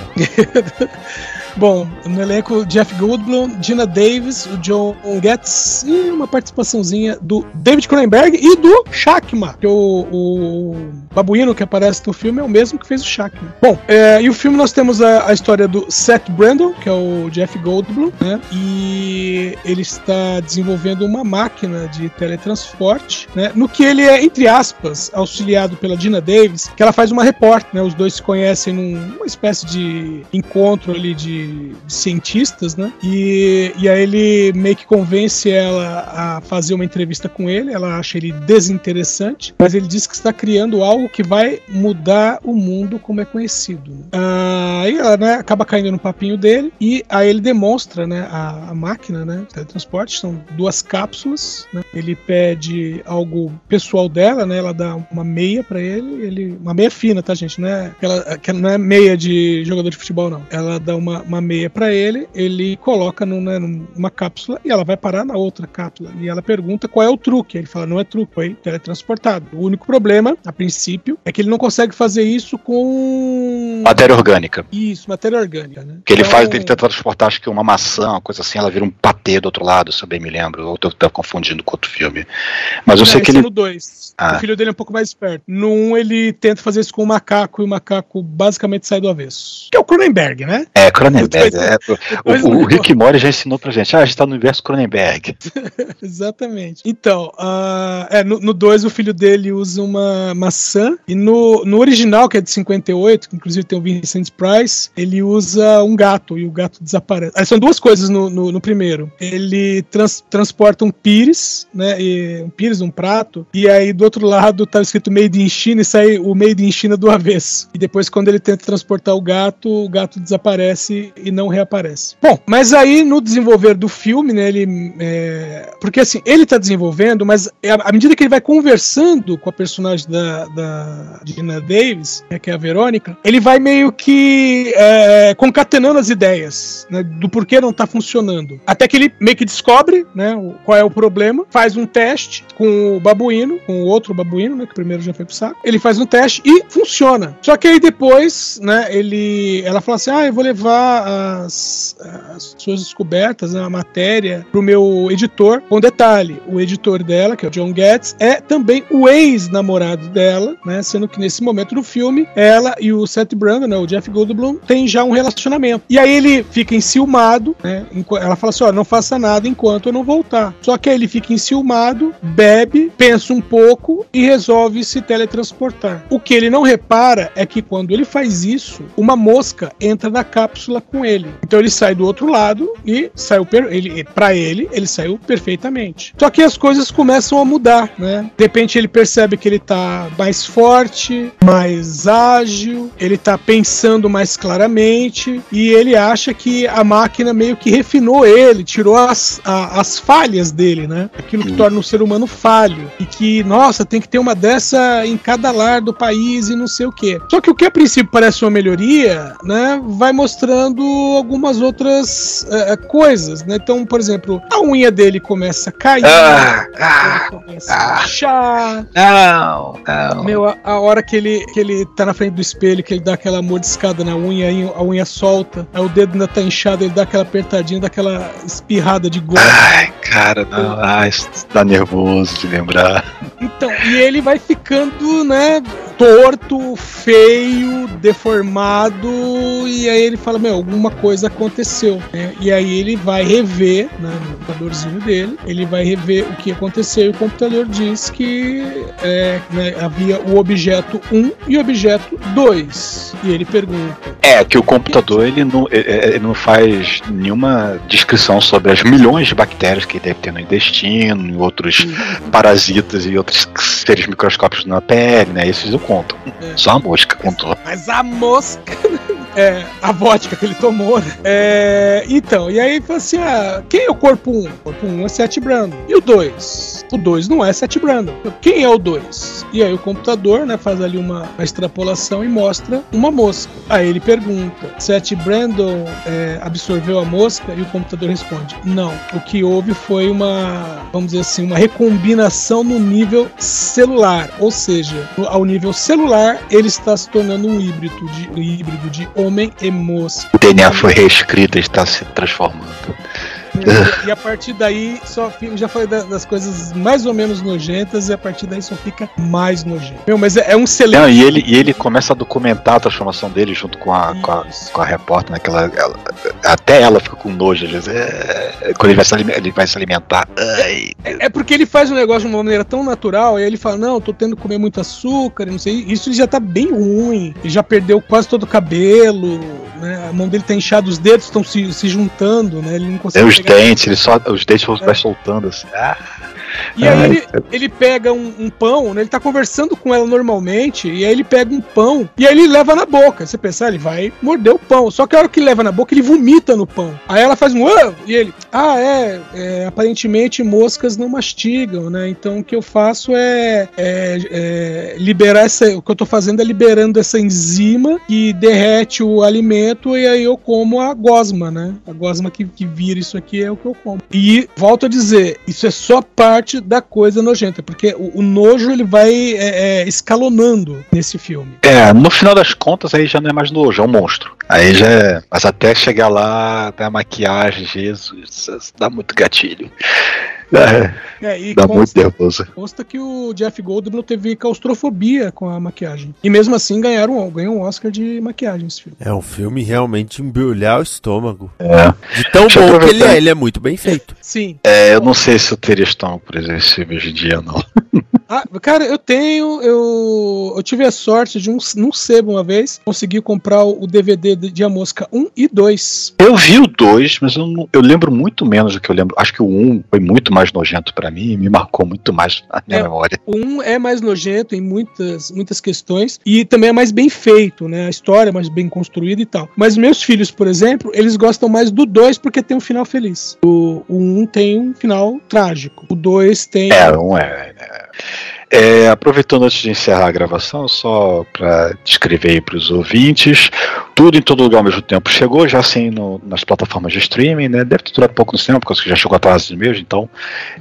Bom, no elenco, Jeff Goldblum, Gina Davis, o John Getz e uma participaçãozinha do David Cronenberg e do Shakma, que o, o babuíno que aparece no filme é o mesmo que fez o Shakma. Bom, é, e o filme nós temos a, a história do Seth Brandon, que é o Jeff Goldblum, né? E ele está desenvolvendo uma máquina de teletransporte, né? No que ele é, entre aspas, auxiliado pela Gina Davis, que ela faz uma repórter, né? Os dois se conhecem num- numa espécie de encontro ali de, cientistas, né? E, e aí ele meio que convence ela a fazer uma entrevista com ele, ela acha ele desinteressante, mas ele diz que está criando algo que vai mudar o mundo como é conhecido. Ah, Aí ela né, acaba caindo no papinho dele e aí ele demonstra né, a, a máquina, né? Teletransporte, são duas cápsulas, né? Ele pede algo pessoal dela, né? Ela dá uma meia pra ele, ele uma meia fina, tá, gente? É, aquela, aquela- não é meia de jogador de futebol, não. Ela dá uma, uma meia pra ele, ele coloca num, né, numa cápsula e ela vai parar na outra cápsula. E ela pergunta qual é o truque. Ele fala, não é truque, foi teletransportado. O único problema, a princípio, é que ele não consegue fazer isso com. Matéria orgânica. Isso, matéria orgânica, né? Que ele Então, faz, ele tenta transportar, acho que uma maçã, uma coisa assim, ela vira um patê do outro lado, se eu bem me lembro. Ou eu tô confundindo com outro filme. Mas eu Não, sei que é ele. no 2. Ah. O filho dele é um pouco mais esperto. No 1, um, ele tenta fazer isso com o macaco e o macaco basicamente sai do avesso. Que é o Cronenberg, né? É, Cronenberg. É, depois o, o Rick Mori já ensinou pra gente. Ah, a gente tá no universo Cronenberg. Exatamente. Então, ah, é, no 2 o filho dele usa uma maçã. E no, no original, que é de 58, que inclusive tem o Vincent Price, ele usa um gato e o gato desaparece. Ah, são duas coisas no, no, no primeiro. Ele trans- transporta um pires, né? e- um pires, um prato. E aí do outro lado tá escrito Made in China e sai o Made in China do avesso. E depois, quando ele tenta transportar o gato, o gato desaparece e não reaparece. Bom, mas aí no desenvolver do filme, né? Ele. é, Porque assim, ele tá desenvolvendo, mas é à medida que ele vai conversando com a personagem da, da Gina Davis, né, que é a Verônica, ele vai meio que é, concatenando as ideias né, do porquê não tá funcionando. Até que ele meio que descobre né, qual é o problema, faz um teste com o babuíno, com o outro babuíno, né, que primeiro já foi pro saco. Ele faz um teste e funciona. Só que aí depois, né, ele, ela fala assim: ah, eu vou levar as, as suas descobertas, né, a matéria, pro meu editor. Com detalhe, o editor dela, que é o John Getz, é também o ex-namorado dela, né? Sendo que nesse momento do filme, ela e o Seth Brandon, né, o Jeff Goldblum, têm já um relacionamento. E aí ele fica enciumado, né? Ela fala assim: ó, não faça nada enquanto eu não voltar. Só que aí ele fica enciumado, bebe, pensa um pouco e resolve se teletransportar. O que ele não repara é que quando ele faz isso, uma mosca entra na cápsula com ele. Então ele sai do outro lado e saiu per ele para ele, ele saiu perfeitamente. Só que as coisas começam a mudar, né? De repente ele percebe que ele tá mais forte, mais ágil, ele tá pensando mais claramente e ele acha que a máquina meio que refinou ele, tirou as, a- as falhas dele, né? Aquilo que torna o ser humano falho e que, nossa, tem que ter uma dessa em cada lar do país e não sei o quê. Só que o que a princípio parece uma melhoria, né, vai mostrando algumas outras eh, eh, coisas, né? Então, por exemplo, a unha dele começa a cair, Ah, ele começa a inchar, Não, não. meu, a, a hora que ele, que ele tá na frente do espelho, que ele dá aquela mordiscada na unha, aí a unha solta, aí o dedo ainda tá inchado, ele dá aquela apertadinha, dá aquela espirrada de goma. Ai, cara, não. Ai, dá nervoso de lembrar. Então, e ele vai ficando, né, torto, feio, deformado, e aí ele fala, meu, alguma coisa aconteceu, né? E aí ele vai rever, né, no computadorzinho dele, ele vai rever o que aconteceu e o computador diz que é, né, havia o objeto 1 e o objeto 2. E ele pergunta, É, que o computador ele não, ele não faz nenhuma descrição sobre as milhões de bactérias que deve ter no intestino, e outros parasitas e outros seres microscópicos na pele, né? Esses eu conto. É. Só a mosca contou. Mas a mosca. É, a vodka que ele tomou, né? É, então, e aí fala assim: ah, quem é o corpo 1? O corpo 1 é Seth Brandon. E o 2? O 2 não é Seth Brandon. Quem é o 2? E aí o computador, né, faz ali uma, uma extrapolação e mostra uma mosca. Aí ele pergunta: Seth Brandon é, absorveu a mosca? E o computador responde: não. O que houve foi uma, vamos dizer assim, uma recombinação no nível celular. Ou seja, ao nível celular, ele está se tornando um híbrido de, um híbrido de Homem e Mosca. O DNA foi reescrito e está se transformando. E a partir daí só já falei da- das coisas mais ou menos nojentas e a partir daí só fica mais nojento. Meu, mas é, é um excelente. Não, e ele, e ele começa a documentar a transformação dele junto com a, com a, com a repórter, né? ela- ela- até ela fica com nojo, às vezes. É, quando ele vai, se, ele vai se alimentar. Ai, É porque ele faz o negócio de uma maneira tão natural, e aí ele fala, não, tô tendo que comer muito açúcar, não sei, isso já tá bem ruim. Ele já perdeu quase todo o cabelo, né? A mão dele tá inchada, os dedos estão se, se juntando, né? Ele não é consegue. os pegar- dentes, ele só, os dentes vai soltando assim. Ah, E aí Ai, ele, ele pega um, um pão, né? Ele tá conversando com ela normalmente, e aí ele pega um pão, e aí ele leva na boca. Você pensa, ah, ele vai morder o pão. Só que a hora que ele leva na boca, ele vomita no pão. Aí ela faz um "Ah!" e ele, ah, é, é, aparentemente moscas não mastigam, né? Então o que eu faço é, é, é liberar essa. O que eu tô fazendo é liberando essa enzima que derrete o alimento, e aí eu como a gosma, né? A gosma que, que vira isso aqui é o que eu como. E volto a dizer, isso é só parte da coisa nojenta, porque o, o nojo ele vai é, é, escalonando nesse filme. É, no final das contas aí já não é mais nojo, é um monstro. Aí já é. Mas até chegar lá, até a maquiagem, Jesus, dá muito gatilho. É, É, e dá muito consta, nervoso. consta que o Jeff Goldblum teve claustrofobia com a maquiagem. E mesmo assim ganharam, ganhou um Oscar de maquiagem esse filme. É um filme realmente embrulhar o estômago. É. De tão Deixa bom que ele é, ele é muito bem feito. Sim. É, eu não sei se eu teria estômago por exemplo, esse filme hoje em dia, não. Ah, cara, eu tenho. Eu, eu tive a sorte de um, num sebo uma vez conseguir comprar o DVD de, de A Mosca 1 e 2. Eu vi o 2, mas eu, não- eu lembro muito menos do que eu lembro. Acho que o 1 um foi muito mais nojento pra mim e me marcou muito mais na minha É. memória. O 1 é mais nojento em muitas, muitas questões e também é mais bem feito, né? A história é mais bem construída e tal. Mas meus filhos, por exemplo, eles gostam mais do 2 porque tem um final feliz. O, o 1 tem um final trágico. O 2 tem. É, um é. é. É, aproveitando antes de encerrar a gravação, só para descrever para os ouvintes, tudo em todo lugar ao mesmo tempo chegou, já assim no- nas plataformas de streaming, né? Deve ter durado pouco no cinema, porque já chegou atrás mesmo, então.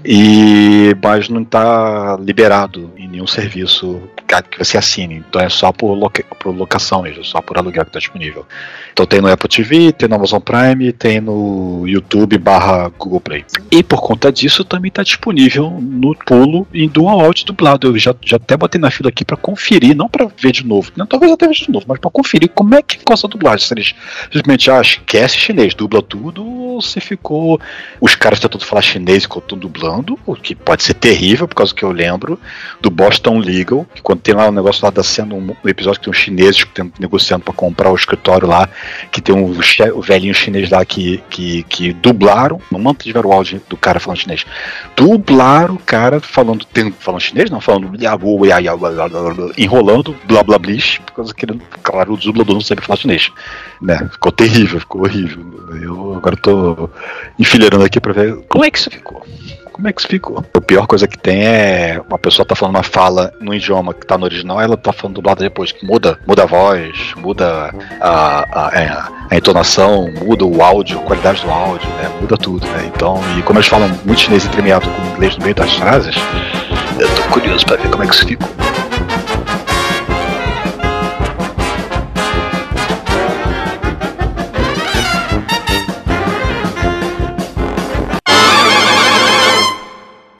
E, mas não está liberado em nenhum serviço que você assine. Então é só por, loca por locação mesmo, só por aluguel que está disponível. Então tem no Apple TV, tem no Amazon Prime, tem no YouTube barra Google Play. E por conta disso também está disponível no pulo em dual áudio dublado. Eu já, já até botei na fila aqui para conferir, não para ver de novo, não, talvez até veja de novo, mas para conferir como é que ficou essa dublagem. Se eles simplesmente ah, esquece chinês, dubla tudo, ou se ficou os caras tentando falar chinês enquanto estão dublando, o que pode ser terrível, por causa que eu lembro do Boston Legal, que quando tem lá um negócio lá da cena, um, um episódio que tem uns chineses que tem, negociando para comprar o escritório lá, que tem um o velhinho chinês lá que, que, que dublaram, não mantiveram o áudio do cara falando chinês, dublaram o cara falando, tem, falando chinês, não, falando enrolando, blá blá blish, por causa que claro, o dublador não sabe falar chinês, né, ficou terrível, ficou horrível, eu agora tô enfileirando aqui pra ver como é que isso ficou. Como é que isso ficou? A pior coisa que tem é uma pessoa tá falando uma fala no idioma que tá no original, ela tá falando dublada depois, que muda, muda a voz, muda a, a, é, a entonação, muda o áudio, a qualidade do áudio, né? Muda tudo, né? Então, e como eles falam muito chinês entremeado com inglês no meio das frases, eu tô curioso pra ver como é que isso ficou.